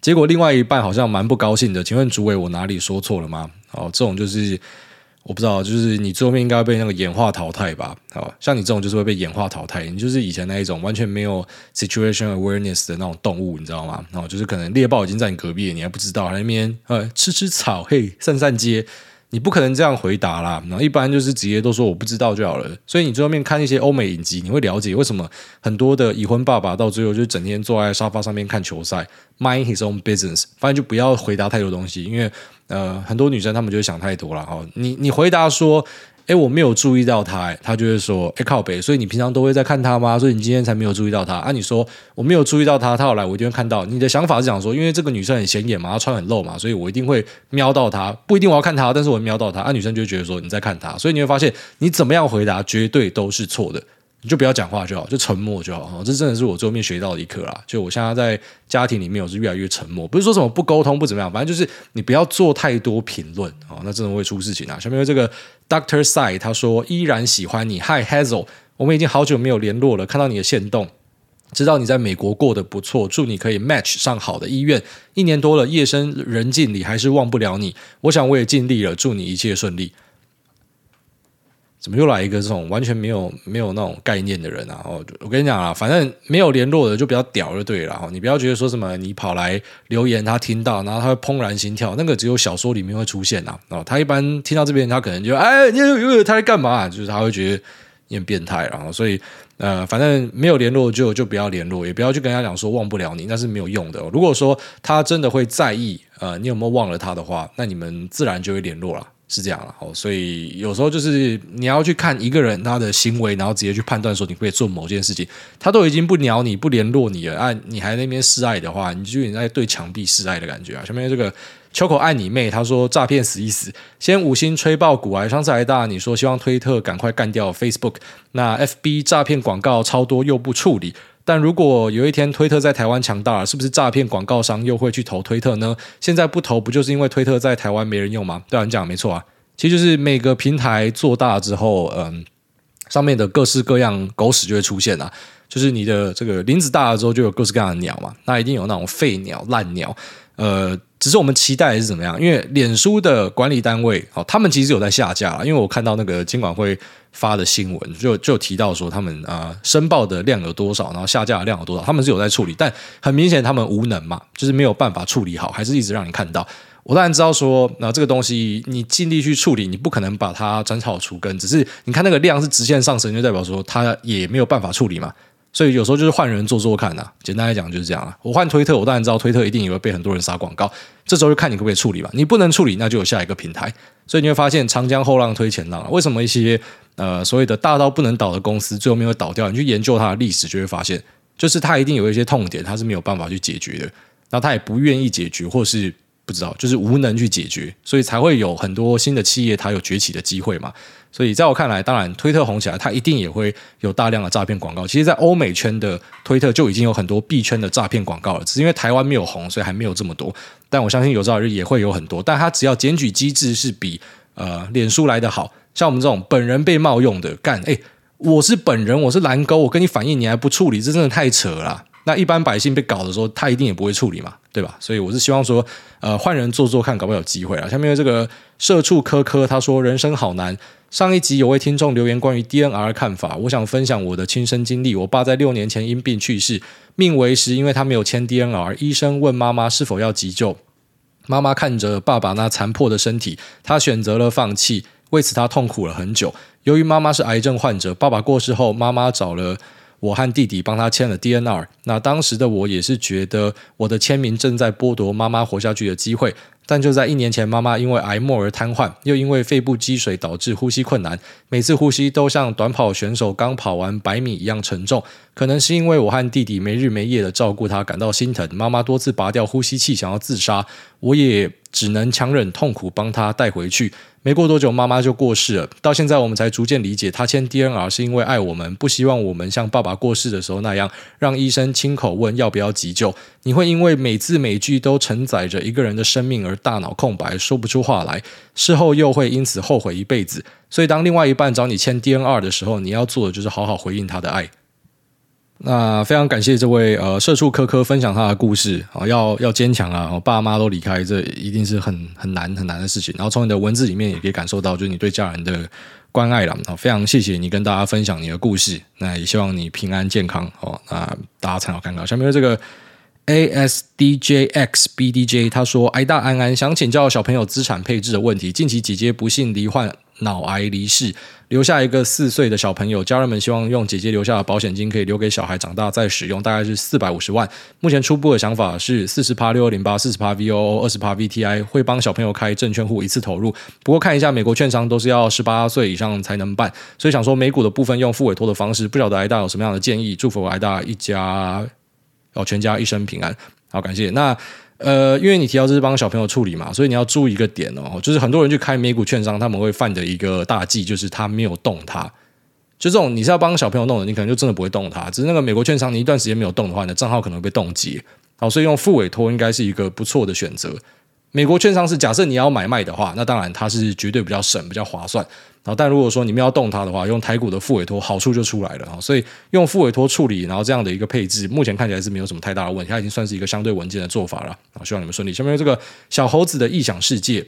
结果另外一半好像蛮不高兴的，请问诸位我哪里说错了吗？哦，这种就是。我不知道，就是你最后面应该被那个演化淘汰吧？好，像你这种就是会被演化淘汰，你就是以前那一种完全没有 situation awareness 的那种动物，你知道吗？然后就是可能猎豹已经在你隔壁，你还不知道，那边呃吃吃草，嘿散散街。你不可能这样回答啦，然后一般就是直接都说我不知道就好了。所以你最后面看一些欧美影集，你会了解为什么很多的已婚爸爸到最后就整天坐在沙发上面看球赛，mind his own business，反正就不要回答太多东西，因为呃很多女生她们就会想太多了哈。你你回答说。哎，我没有注意到他，他就会说，哎，靠北，所以你平常都会在看他吗？所以你今天才没有注意到他啊？你说我没有注意到他，他要来，我一定会看到。你的想法是想说，因为这个女生很显眼嘛，她穿很露嘛，所以我一定会瞄到她，不一定我要看她，但是我瞄到她啊。女生就会觉得说你在看她，所以你会发现你怎么样回答绝对都是错的。你就不要讲话就好，就沉默就好。这真的是我最后面学到的一课啦。就我现在在家庭里面，我是越来越沉默，不是说什么不沟通不怎么样，反正就是你不要做太多评论啊，那真的会出事情啊。下面这个 Doctor Side 他说依然喜欢你，Hi Hazel，我们已经好久没有联络了，看到你的限动，知道你在美国过得不错，祝你可以 match 上好的医院。一年多了，夜深人静里还是忘不了你。我想我也尽力了，祝你一切顺利。怎么又来一个这种完全没有没有那种概念的人啊？哦，我跟你讲啊，反正没有联络的就比较屌就对了。你不要觉得说什么你跑来留言，他听到然后他会怦然心跳，那个只有小说里面会出现呐。哦，他一般听到这边，他可能就哎，你他在干嘛？就是他会觉得你很变态。然后所以呃，反正没有联络就就不要联络，也不要去跟他讲说忘不了你，那是没有用的。如果说他真的会在意呃你有没有忘了他的话，那你们自然就会联络了。是这样了。所以有时候就是你要去看一个人他的行为，然后直接去判断说你会做某件事情，他都已经不鸟你不联络你了，啊，你还那边示爱的话，你就有点在对墙壁示爱的感觉啊。下面这个。秋口爱你妹，他说诈骗死一死，先五星吹爆股癌，上次还大，你说希望推特赶快干掉 Facebook，那 FB 诈骗广告超多又不处理，但如果有一天推特在台湾强大了，是不是诈骗广告商又会去投推特呢？现在不投不就是因为推特在台湾没人用吗？对啊，你讲没错啊，其实就是每个平台做大之后，嗯，上面的各式各样狗屎就会出现啊，就是你的这个林子大了之后，就有各式各样的鸟嘛，那一定有那种废鸟烂鸟，呃。只是我们期待是怎么样？因为脸书的管理单位，哦，他们其实有在下架了。因为我看到那个监管会发的新闻，就就提到说他们啊、申报的量有多少，然后下架的量有多少，他们是有在处理，但很明显他们无能嘛，就是没有办法处理好，还是一直让你看到。我当然知道说，那这个东西你尽力去处理，你不可能把它斩草除根，只是你看那个量是直线上升，就代表说它也没有办法处理嘛。所以有时候就是换人做做看呐、啊，简单来讲就是这样啊。我换推特，我当然知道推特一定也会被很多人撒广告，这时候就看你可不可以处理吧。你不能处理，那就有下一个平台。所以你会发现长江后浪推前浪。为什么一些呃所谓的大到不能倒的公司最后面会倒掉？你去研究它的历史，就会发现，就是它一定有一些痛点，它是没有办法去解决的，那它也不愿意解决，或是。不知道，就是无能去解决，所以才会有很多新的企业它有崛起的机会嘛。所以在我看来，当然推特红起来，它一定也会有大量的诈骗广告。其实，在欧美圈的推特就已经有很多币圈的诈骗广告了，只是因为台湾没有红，所以还没有这么多。但我相信有朝一日也会有很多。但它只要检举机制是比呃脸书来得好，像我们这种本人被冒用的干，哎，我是本人，我是蓝勾，我跟你反映，你还不处理，这真的太扯了。那一般百姓被搞的时候，他一定也不会处理嘛，对吧？所以我是希望说，呃，换人做做看，搞不好有机会啊。下面这个社畜科科他说：“人生好难。”上一集有位听众留言关于 DNR 看法，我想分享我的亲身经历。我爸在六年前因病去世，命为时，因为他没有签 DNR，医生问妈妈是否要急救，妈妈看着爸爸那残破的身体，他选择了放弃。为此，他痛苦了很久。由于妈妈是癌症患者，爸爸过世后，妈妈找了。我和弟弟帮他签了 DNR，那当时的我也是觉得我的签名正在剥夺妈妈活下去的机会。但就在一年前，妈妈因为癌末而瘫痪，又因为肺部积水导致呼吸困难，每次呼吸都像短跑选手刚跑完百米一样沉重。可能是因为我和弟弟没日没夜的照顾她，感到心疼。妈妈多次拔掉呼吸器想要自杀，我也只能强忍痛苦帮她带回去。没过多久，妈妈就过世了。到现在，我们才逐渐理解，她签 DNR 是因为爱我们，不希望我们像爸爸过世的时候那样，让医生亲口问要不要急救。你会因为每字每句都承载着一个人的生命而大脑空白，说不出话来，事后又会因此后悔一辈子。所以，当另外一半找你签 DNR 的时候，你要做的就是好好回应他的爱。那非常感谢这位呃社畜科科分享他的故事啊，要要坚强啊！我爸妈都离开，这一定是很很难很难的事情。然后从你的文字里面也可以感受到，就是你对家人的关爱了。非常谢谢你跟大家分享你的故事，那也希望你平安健康哦。那大家参考看看。下面这个 ASDJXBDJ 他说：“癌大安安想请教小朋友资产配置的问题。近期姐姐不幸罹患。”脑癌离世，留下一个四岁的小朋友。家人们希望用姐姐留下的保险金可以留给小孩长大再使用，大概是四百五十万。目前初步的想法是四十趴六二零八，四十趴 VOO，二十趴 VTI，会帮小朋友开证券户一次投入。不过看一下美国券商都是要十八岁以上才能办，所以想说美股的部分用复委托的方式，不晓得癌大有什么样的建议？祝福癌大一家哦全家一生平安。好，感谢那。呃，因为你提到这是帮小朋友处理嘛，所以你要注意一个点哦，就是很多人去开美股券商，他们会犯的一个大忌，就是他没有动它。就这种你是要帮小朋友弄的，你可能就真的不会动它。只是那个美国券商，你一段时间没有动的话，你的账号可能会被冻结。好，所以用副委托应该是一个不错的选择。美国券商是假设你要买卖的话，那当然它是绝对比较省、比较划算。然后，但如果说你们要动它的话，用台股的副委托好处就出来了啊。所以用副委托处理，然后这样的一个配置，目前看起来是没有什么太大的问题，它已经算是一个相对稳健的做法了。希望你们顺利。下面这个小猴子的异想世界。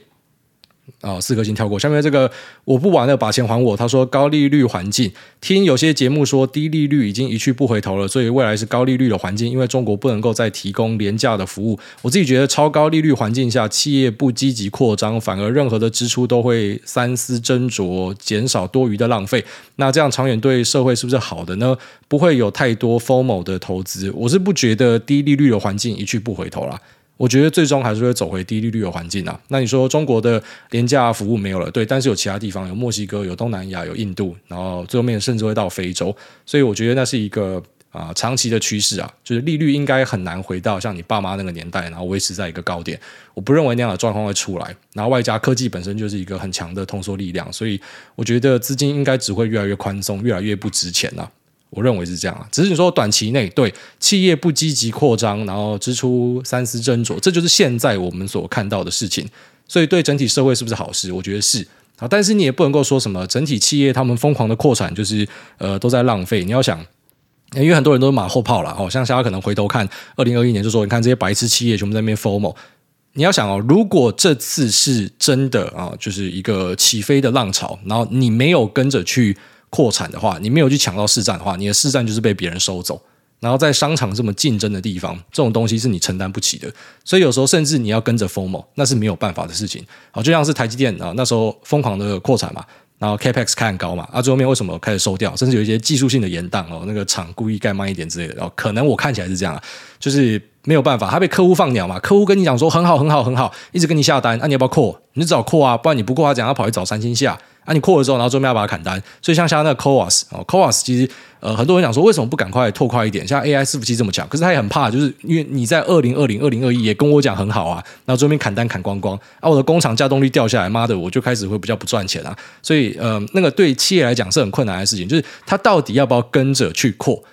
啊、哦，四颗星跳过。下面这个我不玩了，把钱还我。他说高利率环境，听有些节目说低利率已经一去不回头了，所以未来是高利率的环境，因为中国不能够再提供廉价的服务。我自己觉得超高利率环境下，企业不积极扩张，反而任何的支出都会三思斟酌，减少多余的浪费。那这样长远对社会是不是好的呢？不会有太多 formal 的投资。我是不觉得低利率的环境一去不回头了。我觉得最终还是会走回低利率的环境啊。那你说中国的廉价服务没有了，对，但是有其他地方，有墨西哥，有东南亚，有印度，然后最后面甚至会到非洲，所以我觉得那是一个。啊，长期的趋势啊，就是利率应该很难回到像你爸妈那个年代，然后维持在一个高点。我不认为那样的状况会出来。然后外加科技本身就是一个很强的通缩力量，所以我觉得资金应该只会越来越宽松，越来越不值钱了啊。我认为是这样啊，只是你说短期内对企业不积极扩张，然后支出三思斟酌，这就是现在我们所看到的事情。所以对整体社会是不是好事？我觉得是啊，但是你也不能够说什么整体企业他们疯狂的扩产就是呃都在浪费。你要想。因为很多人都是马后炮了，哦，像大家可能回头看二零二一年，就说你看这些白痴企业全部在那边 FOMO。你要想哦，如果这次是真的啊，就是一个起飞的浪潮，然后你没有跟着去扩产的话，你没有去抢到市占的话，你的市占就是被别人收走。然后在商场这么竞争的地方，这种东西是你承担不起的。所以有时候甚至你要跟着 FOMO，那是没有办法的事情。好，就像是台积电啊，那时候疯狂的扩产嘛。然后 Capex 开很高嘛，啊，最后面为什么开始收掉？甚至有一些技术性的延宕哦，那个厂故意盖慢一点之类的。然后可能我看起来是这样，就是没有办法，他被客户放鸟嘛。客户跟你讲说很好很好很好，一直跟你下单，啊，你要不要扩？你就找扩啊，不然你不扩，他讲要跑去找三星下。啊，你扩了之后，然后最后面要把它砍单，所以像像那个 CoWoS 哦，CoWoS 其实呃很多人讲说为什么不赶快拓快一点？像 AI 伺服器这么强，可是他也很怕，就是因为你在二零二零、二零二一也跟我讲很好啊，然后最后面砍单砍光光啊，我的工厂稼动率掉下来，妈的，我就开始会比较不赚钱啊。所以呃，那个对企业来讲是很困难的事情，就是他到底要不要跟着去扩？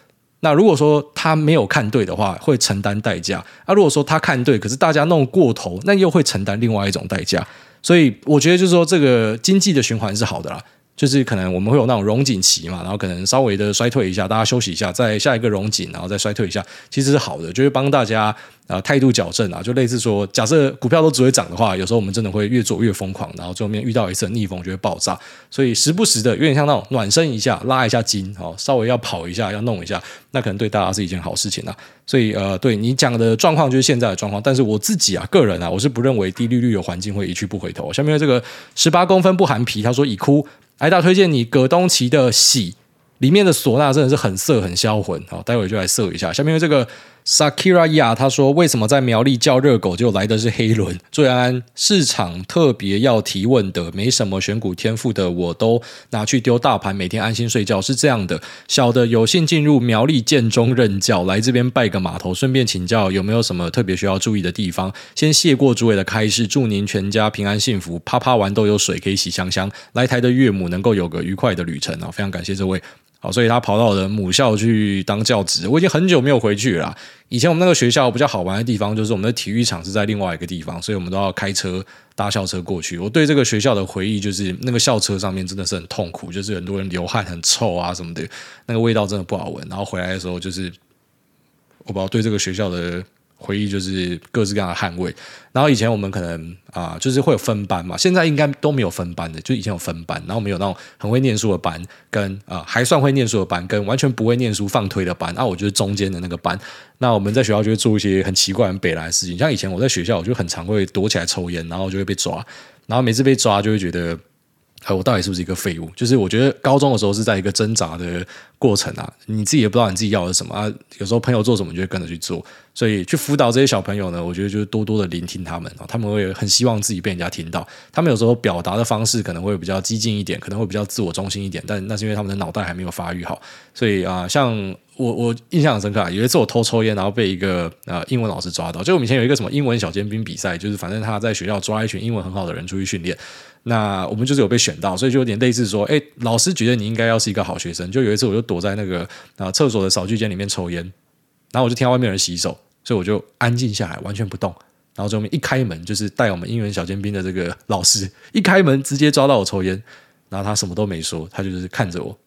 那如果说他没有看对的话，会承担代价；啊，如果说他看对，可是大家弄过头，那又会承担另外一种代价。所以我觉得就是说，这个经济的循环是好的啦。就是可能我们会有那种荣景期嘛，然后可能稍微的衰退一下，大家休息一下，再下一个荣景，然后再衰退一下，其实是好的，就是帮大家啊态度矫正啊，就类似说，假设股票都只会涨的话，有时候我们真的会越做越疯狂，然后最后面遇到一次逆风就会爆炸，所以时不时的有点像那种暖身一下，拉一下筋，哦，稍微要跑一下，要弄一下，那可能对大家是一件好事情啊。所以呃，对你讲的状况就是现在的状况，但是我自己啊，个人啊，我是不认为低利率的环境会一去不回头。下面这个十八公分不含皮，他说已哭。挨大推荐你葛东奇的喜里面的唢呐真的是很色很销魂，好，待会就来色一下。下面这个。Sakira Ya 他说：“为什么在苗栗叫热狗就来的是黑轮？”最安市场特别要提问的，没什么选股天赋的，我都拿去丢大盘，每天安心睡觉。是这样的，小的有幸进入苗栗建中任教，来这边拜个码头，顺便请教有没有什么特别需要注意的地方。先谢过诸位的开示，祝您全家平安幸福，啪啪完都有水可以洗香香。来台的岳母能够有个愉快的旅程啊！非常感谢这位。好，所以他跑到我的母校去当教职，我已经很久没有回去了。以前我们那个学校比较好玩的地方，就是我们的体育场是在另外一个地方，所以我们都要开车搭校车过去。我对这个学校的回忆就是，那个校车上面真的是很痛苦，就是很多人流汗很臭啊什么的，那个味道真的不好闻。然后回来的时候，就是我不知道对这个学校的。回忆就是各式各样的汗味，然后以前我们可能啊、就是会有分班嘛，现在应该都没有分班的，就以前有分班，然后我们有那种很会念书的班，跟啊、还算会念书的班，跟完全不会念书放推的班，那我就是中间的那个班。那我们在学校就会做一些很奇怪、很北来的事情，像以前我在学校，我就很常会躲起来抽烟，然后就会被抓，然后每次被抓就会觉得。我到底是不是一个废物？就是我觉得高中的时候是在一个挣扎的过程啊，你自己也不知道你自己要的是什么啊。有时候朋友做什么，你就会跟着去做。所以去辅导这些小朋友呢，我觉得就是多多的聆听他们啊，他们会很希望自己被人家听到。他们有时候表达的方式可能会比较激进一点，可能会比较自我中心一点，但那是因为他们的脑袋还没有发育好。所以啊，像我我印象很深刻啊，有一次我偷抽烟，然后被一个呃英文老师抓到。就我们以前有一个什么英文小尖兵比赛，就是反正他在学校抓一群英文很好的人出去训练。那我们就是有被选到，所以就有点类似说，哎，老师觉得你应该要是一个好学生。就有一次，我就躲在那个啊厕所的扫具间里面抽烟，然后我就听到外面有人洗手，所以我就安静下来，完全不动。然后最后面一开门，就是带我们英文小尖兵的这个老师一开门，直接抓到我抽烟，然后他什么都没说，他就是看着我，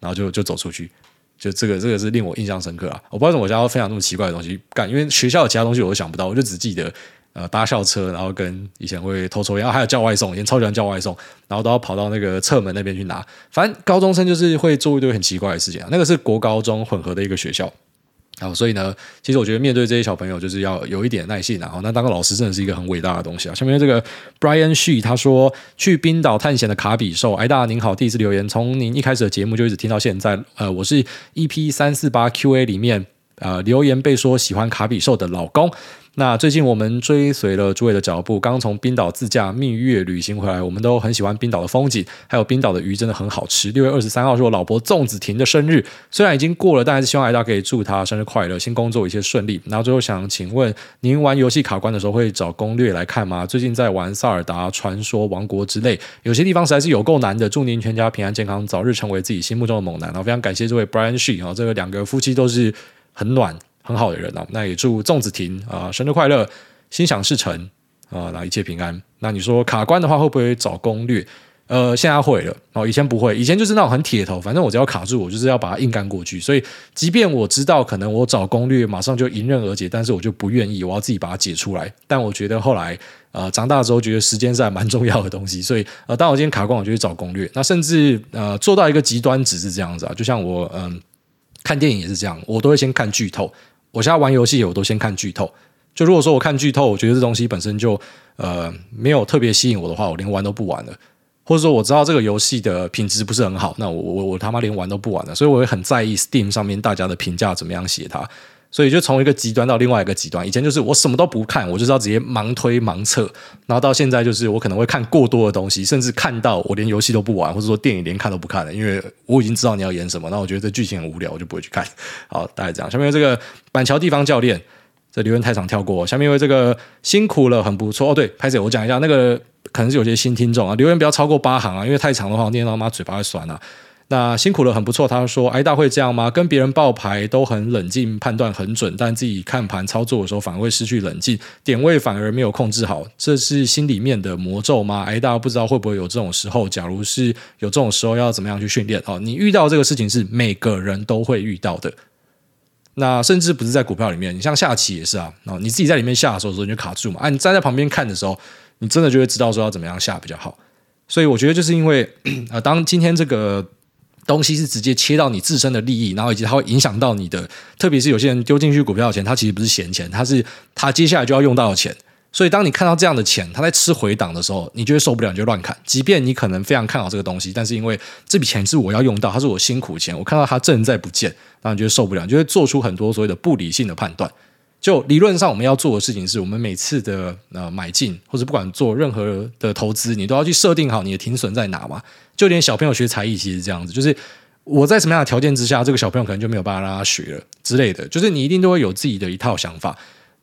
然后就就走出去。就这个这个是令我印象深刻啊！我不知道为什么我想要分享那么奇怪的东西干，因为学校的其他东西我都想不到，我就只记得。呃，搭校车，然后跟以前会偷抽烟，还有叫外送，以前超喜欢叫外送，然后都要跑到那个侧门那边去拿。反正高中生就是会做一堆很奇怪的事情。那个是国高中混合的一个学校，然后所以呢，其实我觉得面对这些小朋友，就是要有一点耐性啊。那当个老师真的是一个很伟大的东西啊。下面这个 Brian She 他说去冰岛探险的卡比兽，哎大您好，第一次留言，从您一开始的节目就一直听到现在。呃，我是 EP 三四八 QA 里面。呃，留言被说喜欢卡比兽的老公，那最近我们追随了诸位的脚步，刚从冰岛自驾蜜月旅行回来，我们都很喜欢冰岛的风景，还有冰岛的鱼真的很好吃。六月二十三号是我老婆粽子婷的生日，虽然已经过了，但还是希望大家可以祝她生日快乐，新工作一切顺利。然后最后想请问，您玩游戏卡关的时候会找攻略来看吗？最近在玩萨尔达传说王国之泪，有些地方实在是有够难的。祝您全家平安健康，早日成为自己心目中的猛男。然后非常感谢这位 Brian She 啊，这个两个夫妻都是很暖。很好的人哦，那也祝粽子婷啊、生日快乐，心想事成啊，那、一切平安。那你说卡关的话，会不会找攻略？呃，现在会了哦，以前不会，以前就是那种很铁头，反正我只要卡住，我就是要把它硬干过去。所以，即便我知道可能我找攻略马上就迎刃而解，但是我就不愿意，我要自己把它解出来。但我觉得后来呃长大之后，觉得时间是还蛮重要的东西，所以呃，当我今天卡关，我就去找攻略。那甚至呃做到一个极端，只是这样子啊，就像我嗯、看电影也是这样，我都会先看剧透。我现在玩游戏，我都先看剧透。就如果说我看剧透，我觉得这东西本身就呃没有特别吸引我的话，我连玩都不玩了。或者说我知道这个游戏的品质不是很好，那我我我他妈连玩都不玩了。所以我也很在意 Steam 上面大家的评价怎么样写它。所以就从一个极端到另外一个极端，以前就是我什么都不看，我就是要直接盲推盲测，然后到现在就是我可能会看过多的东西，甚至看到我连游戏都不玩，或者说电影连看都不看了，因为我已经知道你要演什么，那我觉得这剧情很无聊，我就不会去看。好，大概这样。下面这个板桥地方教练，这留言太长跳过。下面因为这个辛苦了，很不错哦。对，拍谢我讲一下，那个可能是有些新听众啊，留言不要超过八行啊，因为太长的话，念到他妈嘴巴会酸啊。那辛苦了，很不错。他说：“挨大会这样吗？跟别人报牌都很冷静，判断很准，但自己看盘操作的时候反而会失去冷静，点位反而没有控制好，这是心里面的魔咒吗？挨大不知道会不会有这种时候？假如是有这种时候，要怎么样去训练？哦，你遇到这个事情是每个人都会遇到的。那甚至不是在股票里面，你像下棋也是啊。哦，你自己在里面下的时候，你就卡住嘛。啊，你站在旁边看的时候，你真的就会知道说要怎么样下比较好。所以我觉得就是因为 呃，当今天这个。”东西是直接切到你自身的利益，然后以及它会影响到你的，特别是有些人丢进去股票的钱，他其实不是闲钱，他是他接下来就要用到的钱。所以当你看到这样的钱，他在吃回档的时候，你就会受不了，你就乱砍。即便你可能非常看好这个东西，但是因为这笔钱是我要用到，它是我辛苦钱，我看到它正在不见，然后你就会受不了，你就会做出很多所谓的不理性的判断。就理论上，我们要做的事情是，我们每次的呃买进，或者不管做任何的投资，你都要去设定好你的停损在哪嘛。就连小朋友学才艺，其实这样子，就是我在什么样的条件之下，这个小朋友可能就没有办法让他学了之类的。就是你一定都会有自己的一套想法，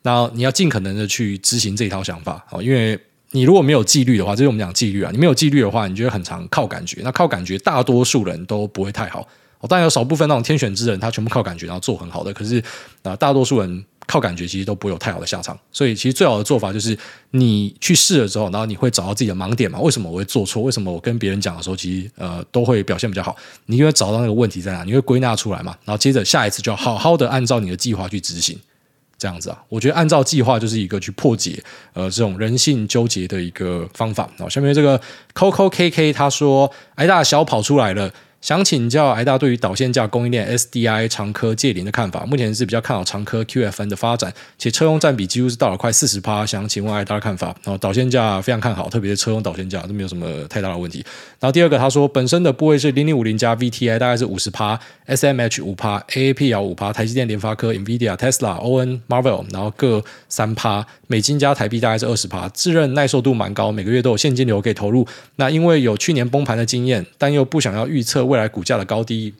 然后你要尽可能的去执行这一套想法。哦，因为你如果没有纪律的话，这是我们讲纪律啊，你没有纪律的话，你就会很常靠感觉。那靠感觉，大多数人都不会太好。哦，当然有少部分那种天选之人，他全部靠感觉，然后做很好的。可是啊，大多数人。靠感觉其实都不会有太好的下场，所以其实最好的做法就是你去试了之后，然后你会找到自己的盲点嘛？为什么我会做错？为什么我跟别人讲的时候，其实呃都会表现比较好？你就会找到那个问题在哪，你会归纳出来嘛？然后接着下一次就好好的按照你的计划去执行，这样子啊？我觉得按照计划就是一个去破解呃这种人性纠结的一个方法。然后下面这个 Coco KK 他说：“哎，大小跑出来了。”想请教艾大对于导线架供应链 SDI 长科界零的看法，目前是比较看好长科 QFN 的发展，且车用占比几乎是到了快四十趴。想请问艾大的看法，然后导线架非常看好，特别是车用导线架都没有什么太大的问题。然后第二个他说本身的部位是零零五零加 VTI 大概是五十趴，SMH 五趴，AAPL 五趴，台积电、联发科、NVIDIA、Tesla、ON、Marvel 然后各三趴，美金加台币大概是二十趴，自认耐受度蛮高，每个月都有现金流可以投入。那因为有去年崩盘的经验，但又不想要预测。未来股价的高低，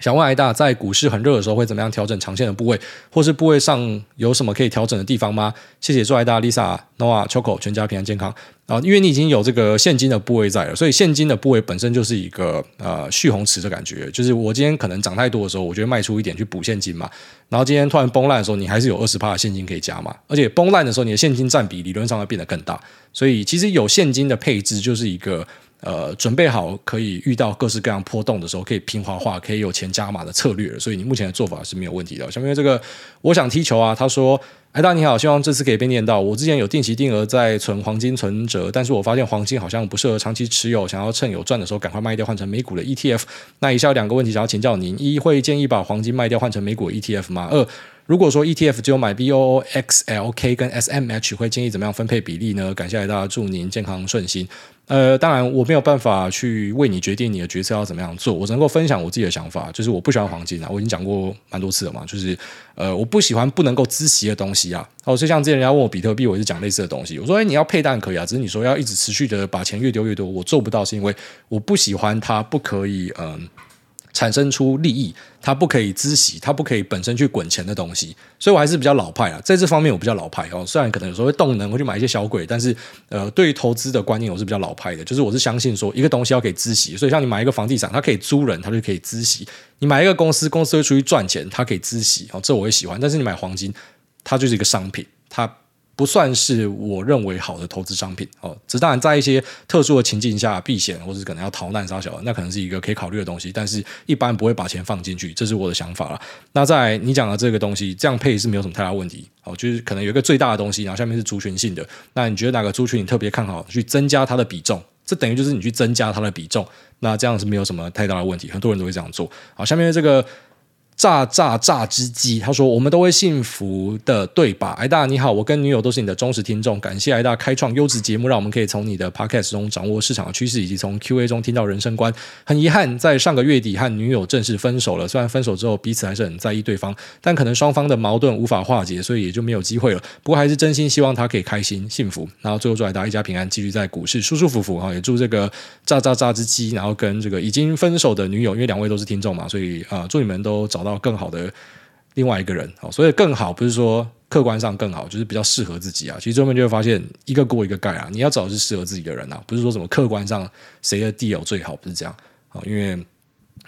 想问艾大在股市很热的时候会怎么样调整长线的部位，或是部位上有什么可以调整的地方吗？谢谢，祝艾大 Lisa、Noah、Choco 全家平安健康啊！因为你已经有这个现金的部位在了，所以现金的部位本身就是一个呃蓄洪池的感觉，就是我今天可能涨太多的时候，我就卖出一点去补现金嘛。然后今天突然崩烂的时候，你还是有二十趴的现金可以加嘛。而且崩烂的时候，你的现金占比理论上会变得更大，所以其实有现金的配置就是一个。呃，准备好可以遇到各式各样波动的时候，可以平滑化，可以有钱加码的策略。所以你目前的做法是没有问题的。下面这个，我想踢球啊。他说：“哎大你好，希望这次可以被念到。我之前有定期定额在存黄金存折，但是我发现黄金好像不适合长期持有，想要趁有赚的时候赶快卖掉，换成美股的 ETF。那以下有两个问题想要请教您：一，会建议把黄金卖掉换成美股 ETF 吗？二，如果说 ETF 只有买 BOO、XLK 跟 SMH，会建议怎么样分配比例呢？感谢大家，祝您健康顺心。呃，当然我没有办法去为你决定你的决策要怎么样做，我只能够分享我自己的想法，就是我不喜欢黄金啊，我已经讲过蛮多次了嘛，就是呃，我不喜欢不能够知悉的东西啊。哦，就像之前人家问我比特币，我也是讲类似的东西，我说哎，你要配蛋可以啊，只是你说要一直持续的把钱越丢越多，我做不到，是因为我不喜欢它不可以嗯。产生出利益，它不可以孳息，它不可以本身去滚钱的东西，所以我还是比较老派啊，在这方面我比较老派哦。虽然可能有时候会动能，会去买一些小鬼，但是呃，对于投资的观念我是比较老派的，就是我是相信说一个东西要可以孳息，所以像你买一个房地产，它可以租人，它就可以孳息；你买一个公司，公司会出去赚钱，它可以孳息哦，这我也喜欢。但是你买黄金，它就是一个商品，它。不算是我认为好的投资商品哦，只当然在一些特殊的情境下避险，或者是可能要逃难杀小，那可能是一个可以考虑的东西，但是一般不会把钱放进去，这是我的想法了。那在你讲的这个东西，这样配是没有什么太大问题哦，就是可能有一个最大的东西，然后下面是族群性的，那你觉得哪个族群你特别看好，去增加它的比重，这等于就是你去增加它的比重，那这样是没有什么太大的问题，很多人都会这样做。好，下面这个。炸炸炸之鸡，他说我们都会幸福的，对吧？癌大你好，我跟女友都是你的忠实听众，感谢艾大开创优质节目，让我们可以从你的 podcast 中掌握市场的趋势，以及从 Q&A 中听到人生观。很遗憾，在上个月底和女友正式分手了。虽然分手之后彼此还是很在意对方，但可能双方的矛盾无法化解，所以也就没有机会了。不过还是真心希望他可以开心幸福。然后最后祝癌大一家平安，继续在股市舒舒服服。哈，也祝这个炸炸炸之鸡，然后跟这个已经分手的女友，因为两位都是听众嘛，所以啊、祝你们都找找到更好的。另外一个人，所以更好不是说客观上更好，就是比较适合自己啊。其实最后面就会发现，一个锅一个盖啊。你要找的是适合自己的人啊，不是说什么客观上谁的地友最好，不是这样啊。因为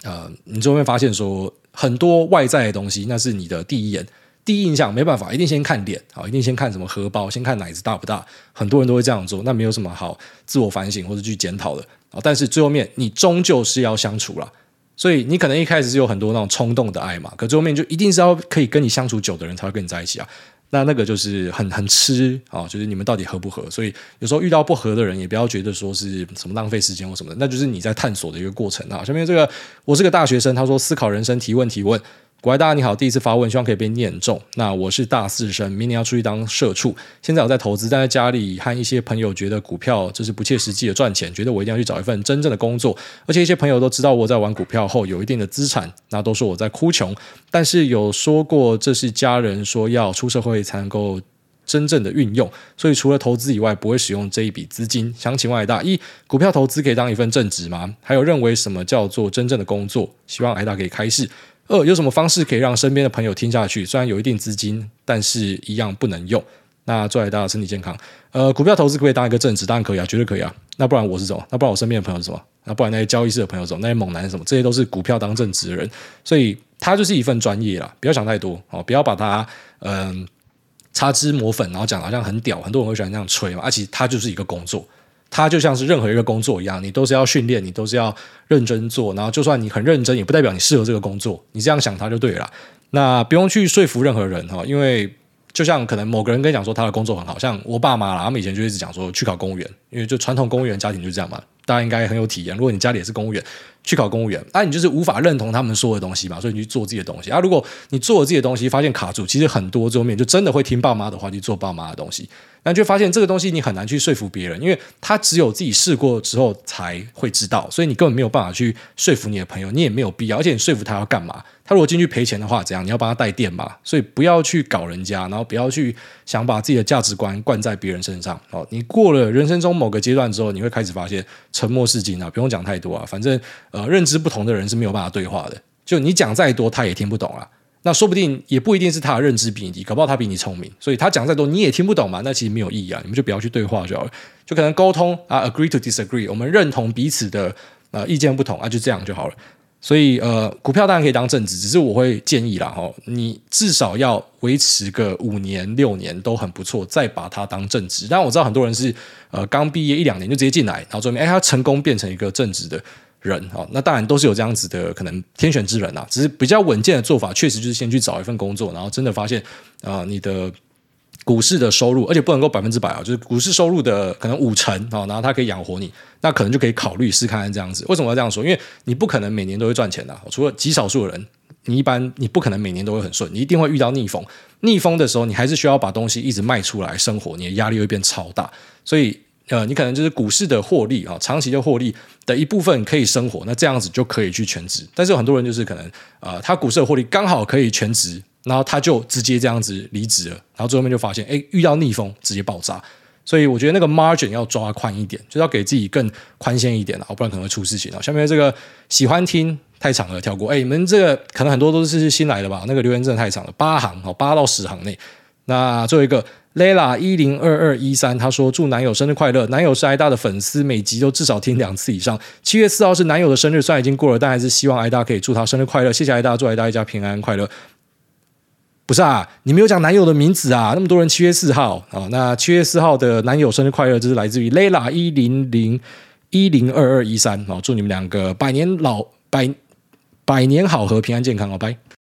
呃，你最后面发现说很多外在的东西，那是你的第一眼、第一印象，没办法，一定先看脸啊，一定先看什么荷包，先看奶子大不大。很多人都会这样做，那没有什么好自我反省或者去检讨的啊。但是最后面你终究是要相处了。所以你可能一开始是有很多那种冲动的爱嘛，可最后面就一定是要可以跟你相处久的人才会跟你在一起啊。那那个就是很很吃啊，就是你们到底合不合。所以有时候遇到不合的人，也不要觉得说是什么浪费时间或什么的，那就是你在探索的一个过程啊。下面这个我是个大学生，他说思考人生，提问提问。各位大你好，第一次发问，希望可以被念中。那我是大四生，明年要出去当社畜。现在我在投资，但在家里和一些朋友觉得股票这是不切实际的赚钱，觉得我一定要去找一份真正的工作。而且一些朋友都知道我在玩股票后有一定的资产，那都说我在哭穷。但是有说过这是家人说要出社会才能够真正的运用，所以除了投资以外不会使用这一笔资金。想请问癌大，一股票投资可以当一份正职吗？还有认为什么叫做真正的工作？希望艾大可以开示。二，有什么方式可以让身边的朋友听下去？虽然有一定资金，但是一样不能用。那祝大家身体健康。呃，股票投资可以当一个正职？当然可以啊，绝对可以啊。那不然我是什么？那不然我身边的朋友是什么？那不然那些交易室的朋友是什么？那些猛男什么？这些都是股票当正职的人，所以他就是一份专业啦。不要想太多哦，不要把它嗯、擦脂抹粉，然后讲好像很屌，很多人会喜欢这样吹嘛。而、啊、且它就是一个工作。它就像是任何一个工作一样，你都是要训练，你都是要认真做。然后，就算你很认真，也不代表你适合这个工作。你这样想，它就对了。那不用去说服任何人哈，因为就像可能某个人跟你讲说他的工作很好，像我爸妈啦，他们以前就一直讲说去考公务员，因为就传统公务员家庭就是这样嘛。大家应该很有体验。如果你家里也是公务员，去考公务员，那、你就是无法认同他们说的东西嘛，所以你去做自己的东西啊。如果你做了自己的东西，发现卡住，其实很多桌面就真的会听爸妈的话去做爸妈的东西。那就发现这个东西你很难去说服别人，因为他只有自己试过之后才会知道，所以你根本没有办法去说服你的朋友，你也没有必要，而且你说服他要干嘛？他如果进去赔钱的话，怎样？你要帮他带电嘛？所以不要去搞人家，然后不要去想把自己的价值观灌在别人身上。哦，你过了人生中某个阶段之后，你会开始发现沉默是金啊，不用讲太多啊，反正呃，认知不同的人是没有办法对话的，就你讲再多，他也听不懂啊。那说不定也不一定是他的认知比你低，搞不好他比你聪明，所以他讲再多你也听不懂嘛，那其实没有意义啊，你们就不要去对话就好了，就可能沟通啊，agree to disagree，我们认同彼此的呃意见不同啊，就这样就好了。所以呃，股票当然可以当正职，只是我会建议啦哈，你至少要维持个五年六年都很不错，再把它当正职。但我知道很多人是呃刚毕业一两年就直接进来，然后最后面哎他成功变成一个正职的。人啊，那当然都是有这样子的可能天选之人啊，只是比较稳健的做法，确实就是先去找一份工作，然后真的发现啊、你的股市的收入，而且不能够百分之百啊，就是股市收入的可能五成啊，然后它可以养活你，那可能就可以考虑试看看这样子。为什么要这样说？因为你不可能每年都会赚钱的，除了极少数的人。你一般你不可能每年都会很顺，你一定会遇到逆风。逆风的时候，你还是需要把东西一直卖出来生活，你的压力会变超大。所以，呃，你可能就是股市的获利啊，长期的获利的一部分可以生活，那这样子就可以去全职。但是有很多人就是可能，呃，他股市的获利刚好可以全职，然后他就直接这样子离职了，然后最后面就发现，哎，遇到逆风直接爆炸。所以我觉得那个 margin 要抓宽一点，就要给自己更宽限一点了，不然可能会出事情啊。下面这个喜欢听太长了，跳过。哎，你们这个可能很多都是新来的吧？那个留言真的太长了，八行哦，八到十行内。那最后一个 Lela 一零二二一三，他说祝男友生日快乐。男友是挨大的粉丝，每集都至少听两次以上。七月四号是男友的生日，虽然已经过了，但还是希望挨大可以祝他生日快乐。谢谢挨大，祝挨大一家平安快乐。不是啊，你没有讲男友的名字啊！那么多人七月四号啊，那七月四号的男友生日快乐，这是来自于 Lela 一零零一零二二一三啊，祝你们两个百年老百百年好合，平安健康，好拜。